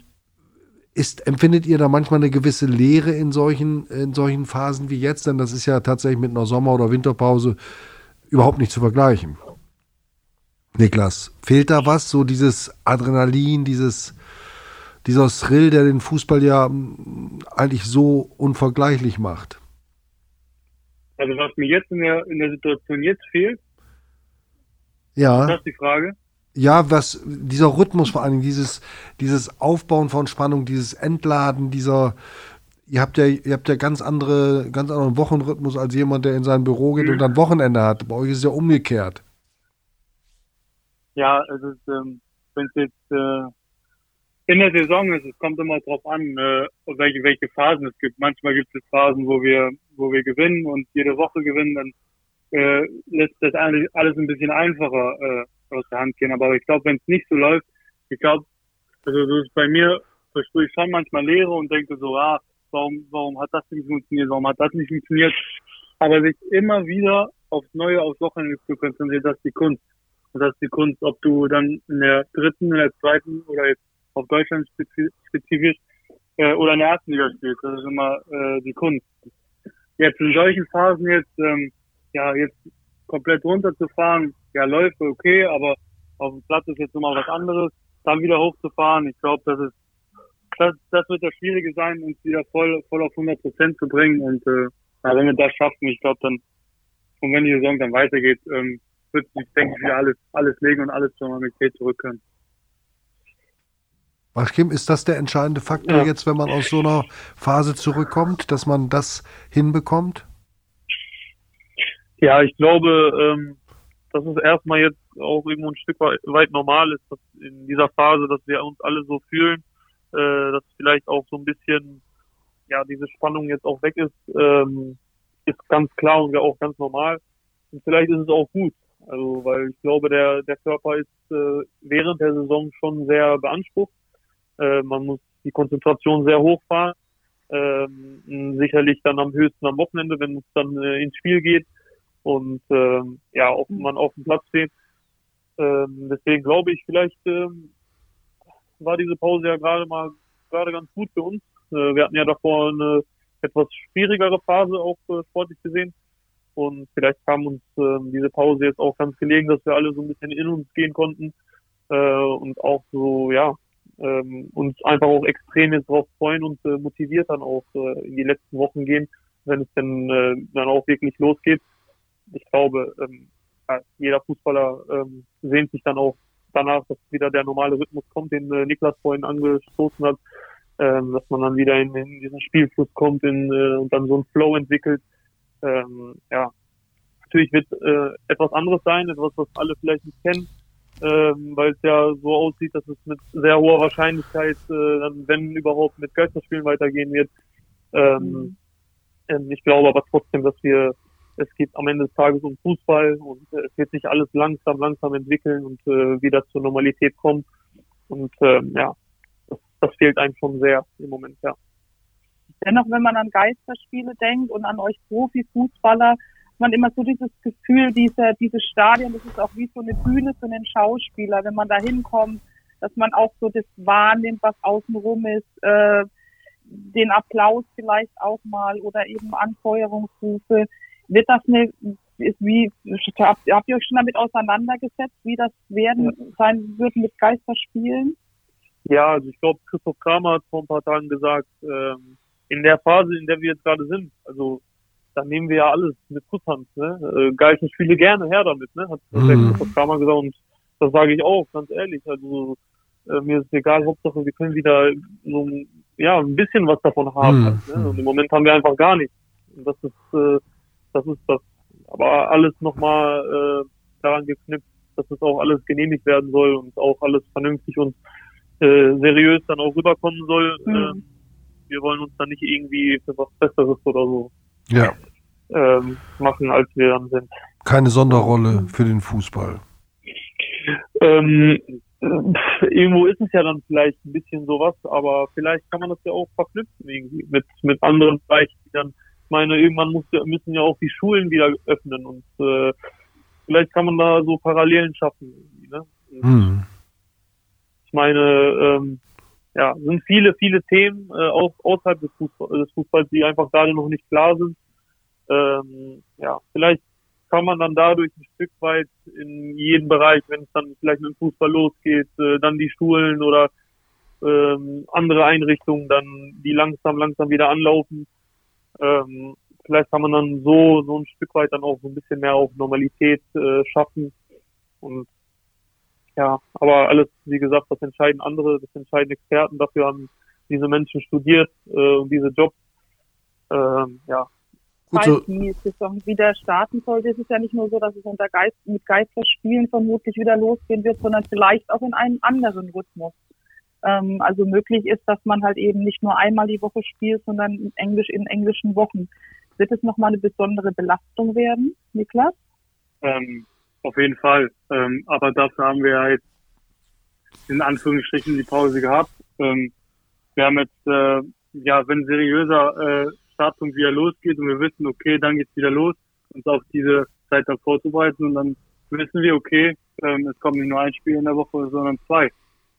ist, empfindet ihr da manchmal eine gewisse Leere in solchen, in solchen Phasen wie jetzt? Denn das ist ja tatsächlich mit einer Sommer- oder Winterpause überhaupt nicht zu vergleichen. Niklas, fehlt da was? So dieses Adrenalin, dieses, dieser Thrill, der den Fußball ja hm, eigentlich so unvergleichlich macht? Also was mir jetzt in der, in der Situation jetzt fehlt, ja. ist das die Frage? Ja, was dieser Rhythmus vor allem, dieses, dieses Aufbauen von Spannung, dieses Entladen, dieser, ihr habt ja, ihr habt ja ganz andere, ganz anderen Wochenrhythmus als jemand, der in sein Büro geht mhm. und dann Wochenende hat. Bei euch ist es ja umgekehrt. Ja, also ähm, wenn es jetzt äh, in der Saison ist, es kommt immer drauf an, äh, welche, welche Phasen es gibt. Manchmal gibt es Phasen, wo wir, wo wir gewinnen und jede Woche gewinnen, dann äh, lässt das alles ein bisschen einfacher äh, aus der Hand gehen. Aber ich glaube, wenn es nicht so läuft, ich glaube, also das ist bei mir verspüre ich schon manchmal Leere und denke so, ah, warum, warum hat das nicht funktioniert, warum hat das nicht funktioniert? Aber sich immer wieder aufs Neue, aufs Wochenende zu konzentrieren, das ist die Kunst. Und das ist die Kunst, ob du dann in der dritten, in der zweiten oder jetzt auf Deutschland spezifisch äh, oder in der ersten Liga spielst. Das ist immer äh, die Kunst. Jetzt in solchen Phasen jetzt, ähm, ja, jetzt komplett runterzufahren, ja, läuft okay, aber auf dem Platz ist jetzt nochmal was anderes. Dann wieder hochzufahren, ich glaube, das ist das, das wird das Schwierige sein, uns wieder voll, voll auf 100 Prozent zu bringen. Und äh, ja, wenn wir das schaffen, ich glaube dann, und wenn die Saison dann weitergeht, ähm, wird sich, denke ich, wieder alles, alles legen und alles zur Normalität zurückkommen. Kim, ist das der entscheidende Faktor ja. jetzt, wenn man aus so einer Phase zurückkommt, dass man das hinbekommt? Ja, ich glaube, ähm, dass es erstmal jetzt auch irgendwo ein Stück weit normal ist, dass in dieser Phase, dass wir uns alle so fühlen, äh, dass vielleicht auch so ein bisschen, ja, diese Spannung jetzt auch weg ist, ähm, ist ganz klar und ja auch ganz normal. Und vielleicht ist es auch gut. Also, weil ich glaube, der, der Körper ist äh, während der Saison schon sehr beansprucht. Äh, man muss die Konzentration sehr hoch fahren. Ähm, sicherlich dann am höchsten am Wochenende, wenn es dann äh, ins Spiel geht und ähm, ja, auch man auf dem Platz steht. Ähm, deswegen glaube ich, vielleicht ähm, war diese Pause ja gerade mal gerade ganz gut für uns. Äh, wir hatten ja davor eine etwas schwierigere Phase auch äh, sportlich gesehen. Und vielleicht kam uns äh, diese Pause jetzt auch ganz gelegen, dass wir alle so ein bisschen in uns gehen konnten äh, und auch so, ja, ähm, uns einfach auch extrem jetzt drauf freuen und äh, motiviert dann auch äh, in die letzten Wochen gehen, wenn es denn äh, dann auch wirklich losgeht. Ich glaube, ähm, ja, jeder Fußballer ähm, sehnt sich dann auch danach, dass wieder der normale Rhythmus kommt, den äh, Niklas vorhin angestoßen hat, ähm, dass man dann wieder in, in diesen Spielfluss kommt in, äh, und dann so ein Flow entwickelt. Ähm, ja, natürlich wird äh, etwas anderes sein, etwas, was alle vielleicht nicht kennen, ähm, weil es ja so aussieht, dass es mit sehr hoher Wahrscheinlichkeit, äh, dann, wenn überhaupt, mit Geisterspielen weitergehen wird. Ähm, mhm. ähm, ich glaube aber trotzdem, dass wir, es geht am Ende des Tages um Fußball und äh, es wird sich alles langsam, langsam entwickeln und äh, wieder zur Normalität kommen. Und ähm, ja, das, das fehlt einem schon sehr im Moment, ja. Dennoch, wenn man an Geisterspiele denkt und an euch Profifußballer, man immer so dieses Gefühl, diese, diese Stadien, das ist auch wie so eine Bühne für einen Schauspieler, wenn man da hinkommt, dass man auch so das wahrnimmt, was außenrum ist, äh, den Applaus vielleicht auch mal oder eben Anfeuerungsrufe. Wird das eine, ist wie, habt, habt ihr euch schon damit auseinandergesetzt, wie das werden sein wird mit Geisterspielen? Ja, also ich glaube, Christoph Kramer hat vor ein paar Tagen gesagt, ähm, in der Phase, in der wir jetzt gerade sind, also da nehmen wir ja alles mit Kusshand, ne? Äh, Geißen Spiele gerne her damit, ne? Hat mhm. der Christoph Kramer gesagt und das sage ich auch, ganz ehrlich. Also äh, mir ist egal, Hauptsache wir können wieder so ja ein bisschen was davon haben. Mhm. Halt, ne? Und im Moment haben wir einfach gar nichts. Und das ist äh, das ist das. Aber alles nochmal äh, daran geknüpft, dass es auch alles genehmigt werden soll und auch alles vernünftig und äh, seriös dann auch rüberkommen soll. Mhm. Äh, wir wollen uns dann nicht irgendwie für was Besseres oder so ja. Ähm, machen, als wir dann sind. Keine Sonderrolle für den Fußball. Ähm, irgendwo ist es ja dann vielleicht ein bisschen sowas, aber vielleicht kann man das ja auch verknüpfen irgendwie mit, mit anderen Bereichen, die dann ich meine, irgendwann muss, müssen ja auch die Schulen wieder öffnen und äh, vielleicht kann man da so Parallelen schaffen. Ne? Hm. Ich meine, ähm, ja, sind viele, viele Themen äh, auch außerhalb des, Fußball, des Fußballs, die einfach gerade noch nicht klar sind. Ähm, ja, vielleicht kann man dann dadurch ein Stück weit in jedem Bereich, wenn es dann vielleicht mit dem Fußball losgeht, äh, dann die Schulen oder ähm, andere Einrichtungen dann, die langsam, langsam wieder anlaufen. Ähm, vielleicht kann man dann so, so ein Stück weit dann auch so ein bisschen mehr auf Normalität äh, schaffen. Und ja, aber alles, wie gesagt, das entscheiden andere, das entscheiden Experten, dafür haben diese Menschen studiert äh, und diese Jobs. Ähm, ja, Gut, so. die Saison wieder starten sollte, ist es ja nicht nur so, dass es unter Geist, mit Geisterspielen vermutlich wieder losgehen wird, sondern vielleicht auch in einem anderen Rhythmus. Ähm, also möglich ist, dass man halt eben nicht nur einmal die Woche spielt, sondern in Englisch in englischen Wochen. Wird es nochmal eine besondere Belastung werden, Niklas? Ähm, auf jeden Fall. Ähm, aber dafür haben wir halt in Anführungsstrichen die Pause gehabt. Ähm, wir haben jetzt, äh, ja, wenn seriöser äh, Startpunkt wieder losgeht und wir wissen, okay, dann geht's wieder los, uns auf diese Zeit dann vorzubereiten und dann wissen wir, okay, ähm, es kommt nicht nur ein Spiel in der Woche, sondern zwei.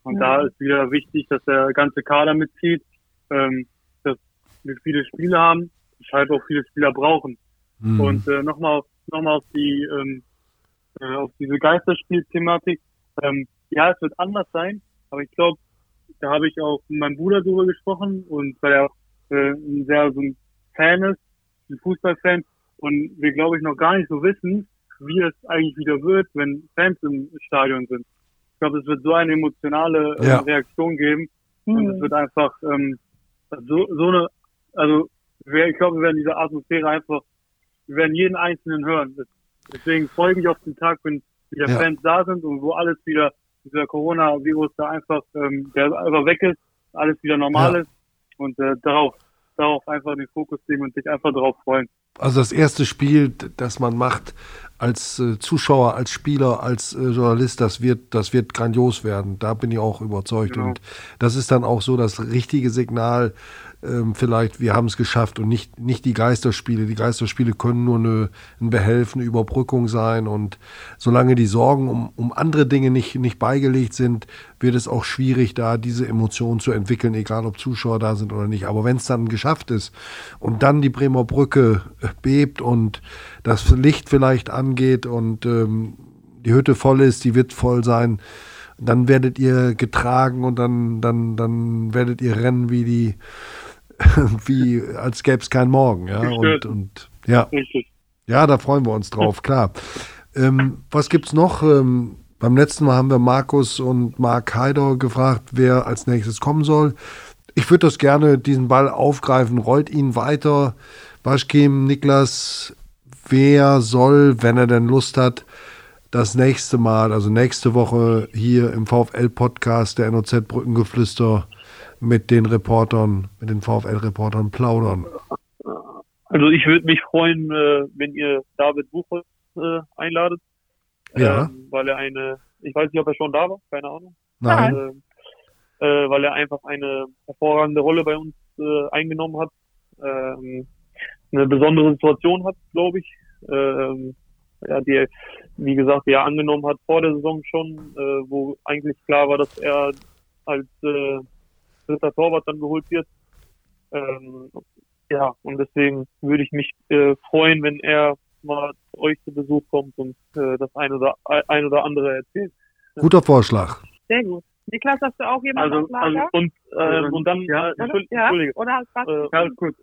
Und ja. da ist wieder wichtig, dass der ganze Kader mitzieht, ähm, dass wir viele Spieler haben, deshalb auch viele Spieler brauchen. Mhm. Und äh, nochmal noch mal auf die ähm, äh, auf diese Geisterspiel-Thematik. Ähm, ja, es wird anders sein, aber ich glaube, da habe ich auch mit meinem Bruder drüber gesprochen und weil er auch äh, ein sehr so ein Fan ist, ein Fußballfan, und wir, glaube ich, noch gar nicht so wissen, wie es eigentlich wieder wird, wenn Fans im Stadion sind. Ich glaube, es wird so eine emotionale äh, ja. Reaktion geben mhm. und es wird einfach ähm, so, so eine, also ich glaube, wir werden diese Atmosphäre einfach, wir werden jeden Einzelnen hören. Deswegen freue ich mich auf den Tag, wenn wieder ja. Fans da sind und wo alles wieder, dieser Corona-Virus da einfach, ähm, der einfach weg ist, alles wieder normal ja. ist und äh, darauf darauf einfach den Fokus legen und sich einfach darauf freuen. Also das erste Spiel, das man macht als äh, Zuschauer, als Spieler, als äh, Journalist, das wird, das wird grandios werden. Da bin ich auch überzeugt. Genau. Und das ist dann auch so das richtige Signal ähm, vielleicht, wir haben es geschafft und nicht, nicht die Geisterspiele. Die Geisterspiele können nur eine, ein Behelfen, eine Überbrückung sein und solange die Sorgen um, um andere Dinge nicht, nicht beigelegt sind, wird es auch schwierig, da diese Emotionen zu entwickeln, egal ob Zuschauer da sind oder nicht. Aber wenn es dann geschafft ist und dann die Bremer Brücke äh, bebt und das Licht vielleicht angeht und ähm, die Hütte voll ist, die wird voll sein, dann werdet ihr getragen und dann, dann, dann werdet ihr rennen wie die, wie als gäbe es keinen Morgen. Ja, und, und ja. ja, da freuen wir uns drauf, klar. Ähm, was gibt's noch? Ähm, beim letzten Mal haben wir Markus und Mark Heider gefragt, wer als nächstes kommen soll. Ich würde das gerne, diesen Ball aufgreifen, rollt ihn weiter. Baschkim, Niklas, wer soll, wenn er denn Lust hat, das nächste Mal, also nächste Woche hier im VfL-Podcast der NOZ Brückengeflüster mit den Reportern, mit den VfL-Reportern plaudern? Also ich würde mich freuen, äh, wenn ihr David Buchholz äh, einladet. Ja. Ähm, weil er eine, ich weiß nicht, ob er schon da war, keine Ahnung. Nein. Äh, äh, weil er einfach eine hervorragende Rolle bei uns eingenommen hat. Ähm, eine besondere Situation hat, glaube ich. Ähm, ja, die, wie gesagt, die er angenommen hat vor der Saison schon, wo eigentlich klar war, dass er als dritter Torwart dann geholt wird. Ähm, ja, und deswegen würde ich mich äh, freuen, wenn er mal zu euch zu Besuch kommt und äh, das ein oder, ein oder andere erzählt. Guter Vorschlag. Sehr gut. Niklas, hast du auch jemanden also, also und, äh, und dann, ja, äh, Entschuldige, ja? Oder äh, ja, gut.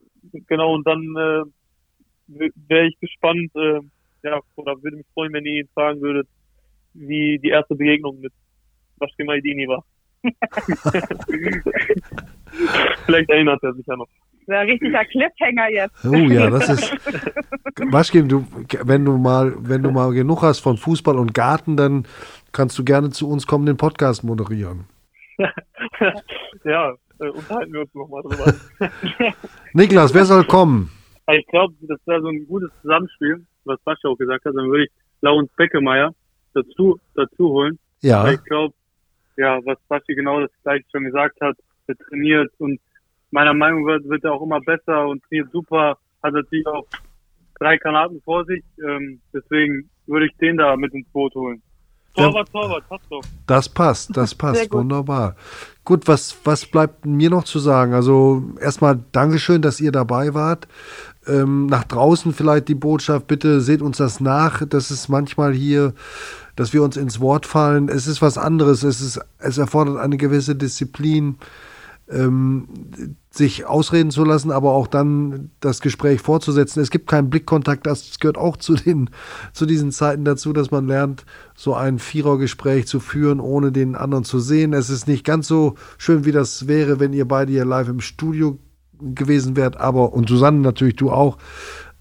Genau, und dann äh, wäre ich gespannt, äh, ja, oder würde mich freuen, wenn ihr ihn fragen würdet, wie die erste Begegnung mit Baschke Maidini war. Vielleicht erinnert er sich ja noch. Ja, richtiger Cliffhanger jetzt. Oh ja, das ist. Waschkim, du, wenn du mal, wenn du mal genug hast von Fußball und Garten, dann kannst du gerne zu uns kommen, den Podcast moderieren. ja, äh, unterhalten wir uns nochmal drüber. Niklas, wer soll kommen? Ich glaube, das wäre so ein gutes Zusammenspiel, was Bascha auch gesagt hat. Dann würde ich Laurens Beckemeyer dazu, dazu holen. Ja. ich glaube, ja, was Basti genau das gleiche schon gesagt hat, er trainiert und meiner Meinung nach wird, wird er auch immer besser und trainiert super hat natürlich auch drei Granaten vor sich. Ähm, deswegen würde ich den da mit ins Boot holen. Torwart, Torwart, passt doch. Das passt, das passt, gut. wunderbar. Gut, was, was bleibt mir noch zu sagen? Also erstmal Dankeschön, dass ihr dabei wart. Ähm, nach draußen vielleicht die Botschaft, bitte seht uns das nach. Das ist manchmal hier, dass wir uns ins Wort fallen. Es ist was anderes. Es, ist, es erfordert eine gewisse Disziplin ähm, sich ausreden zu lassen, aber auch dann das Gespräch fortzusetzen. Es gibt keinen Blickkontakt, das gehört auch zu, den, zu diesen Zeiten dazu, dass man lernt, so ein Vierergespräch zu führen, ohne den anderen zu sehen. Es ist nicht ganz so schön, wie das wäre, wenn ihr beide hier live im Studio gewesen wärt, aber, und Susanne natürlich, du auch.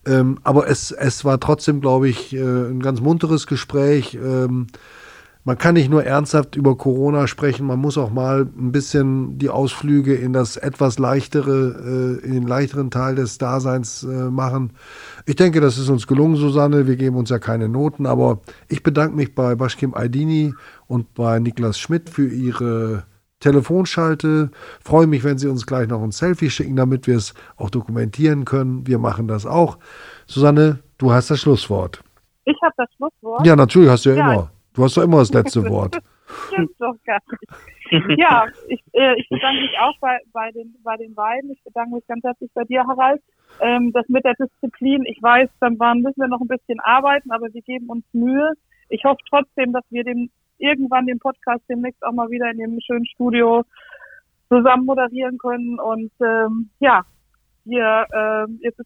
Ähm, aber es, es war trotzdem, glaube ich, äh, ein ganz munteres Gespräch. Ähm, man kann nicht nur ernsthaft über Corona sprechen, man muss auch mal ein bisschen die Ausflüge in das etwas leichtere, äh, in den leichteren Teil des Daseins äh, machen. Ich denke, das ist uns gelungen, Susanne. Wir geben uns ja keine Noten, aber ich bedanke mich bei Baschkim Aydini und bei Niklas Schmidt für ihre Telefonschalte. Freue mich, wenn Sie uns gleich noch ein Selfie schicken, damit wir es auch dokumentieren können. Wir machen das auch. Susanne, du hast das Schlusswort. Ich habe das Schlusswort. Ja, natürlich hast du ja, ja immer. Du hast doch immer das letzte Wort. Stimmt doch gar nicht. Ja, ich, äh, ich bedanke mich auch bei, bei, den, bei den beiden. Ich bedanke mich ganz herzlich bei dir, Harald. Ähm, das mit der Disziplin, ich weiß, dann waren, müssen wir noch ein bisschen arbeiten, aber wir geben uns Mühe. Ich hoffe trotzdem, dass wir den, irgendwann den Podcast demnächst auch mal wieder in dem schönen Studio zusammen moderieren können. Und ähm, ja, hier äh, jetzt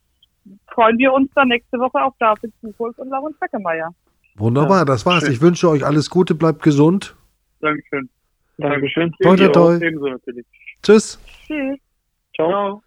freuen wir uns dann nächste Woche auf David Buchholz und Lauren Feckemeyer. Wunderbar, ja, das war's. Schön. Ich wünsche euch alles Gute, bleibt gesund. Dankeschön. Dankeschön. Toi, toi, toi. Tschüss. Tschüss. Ciao. Ciao.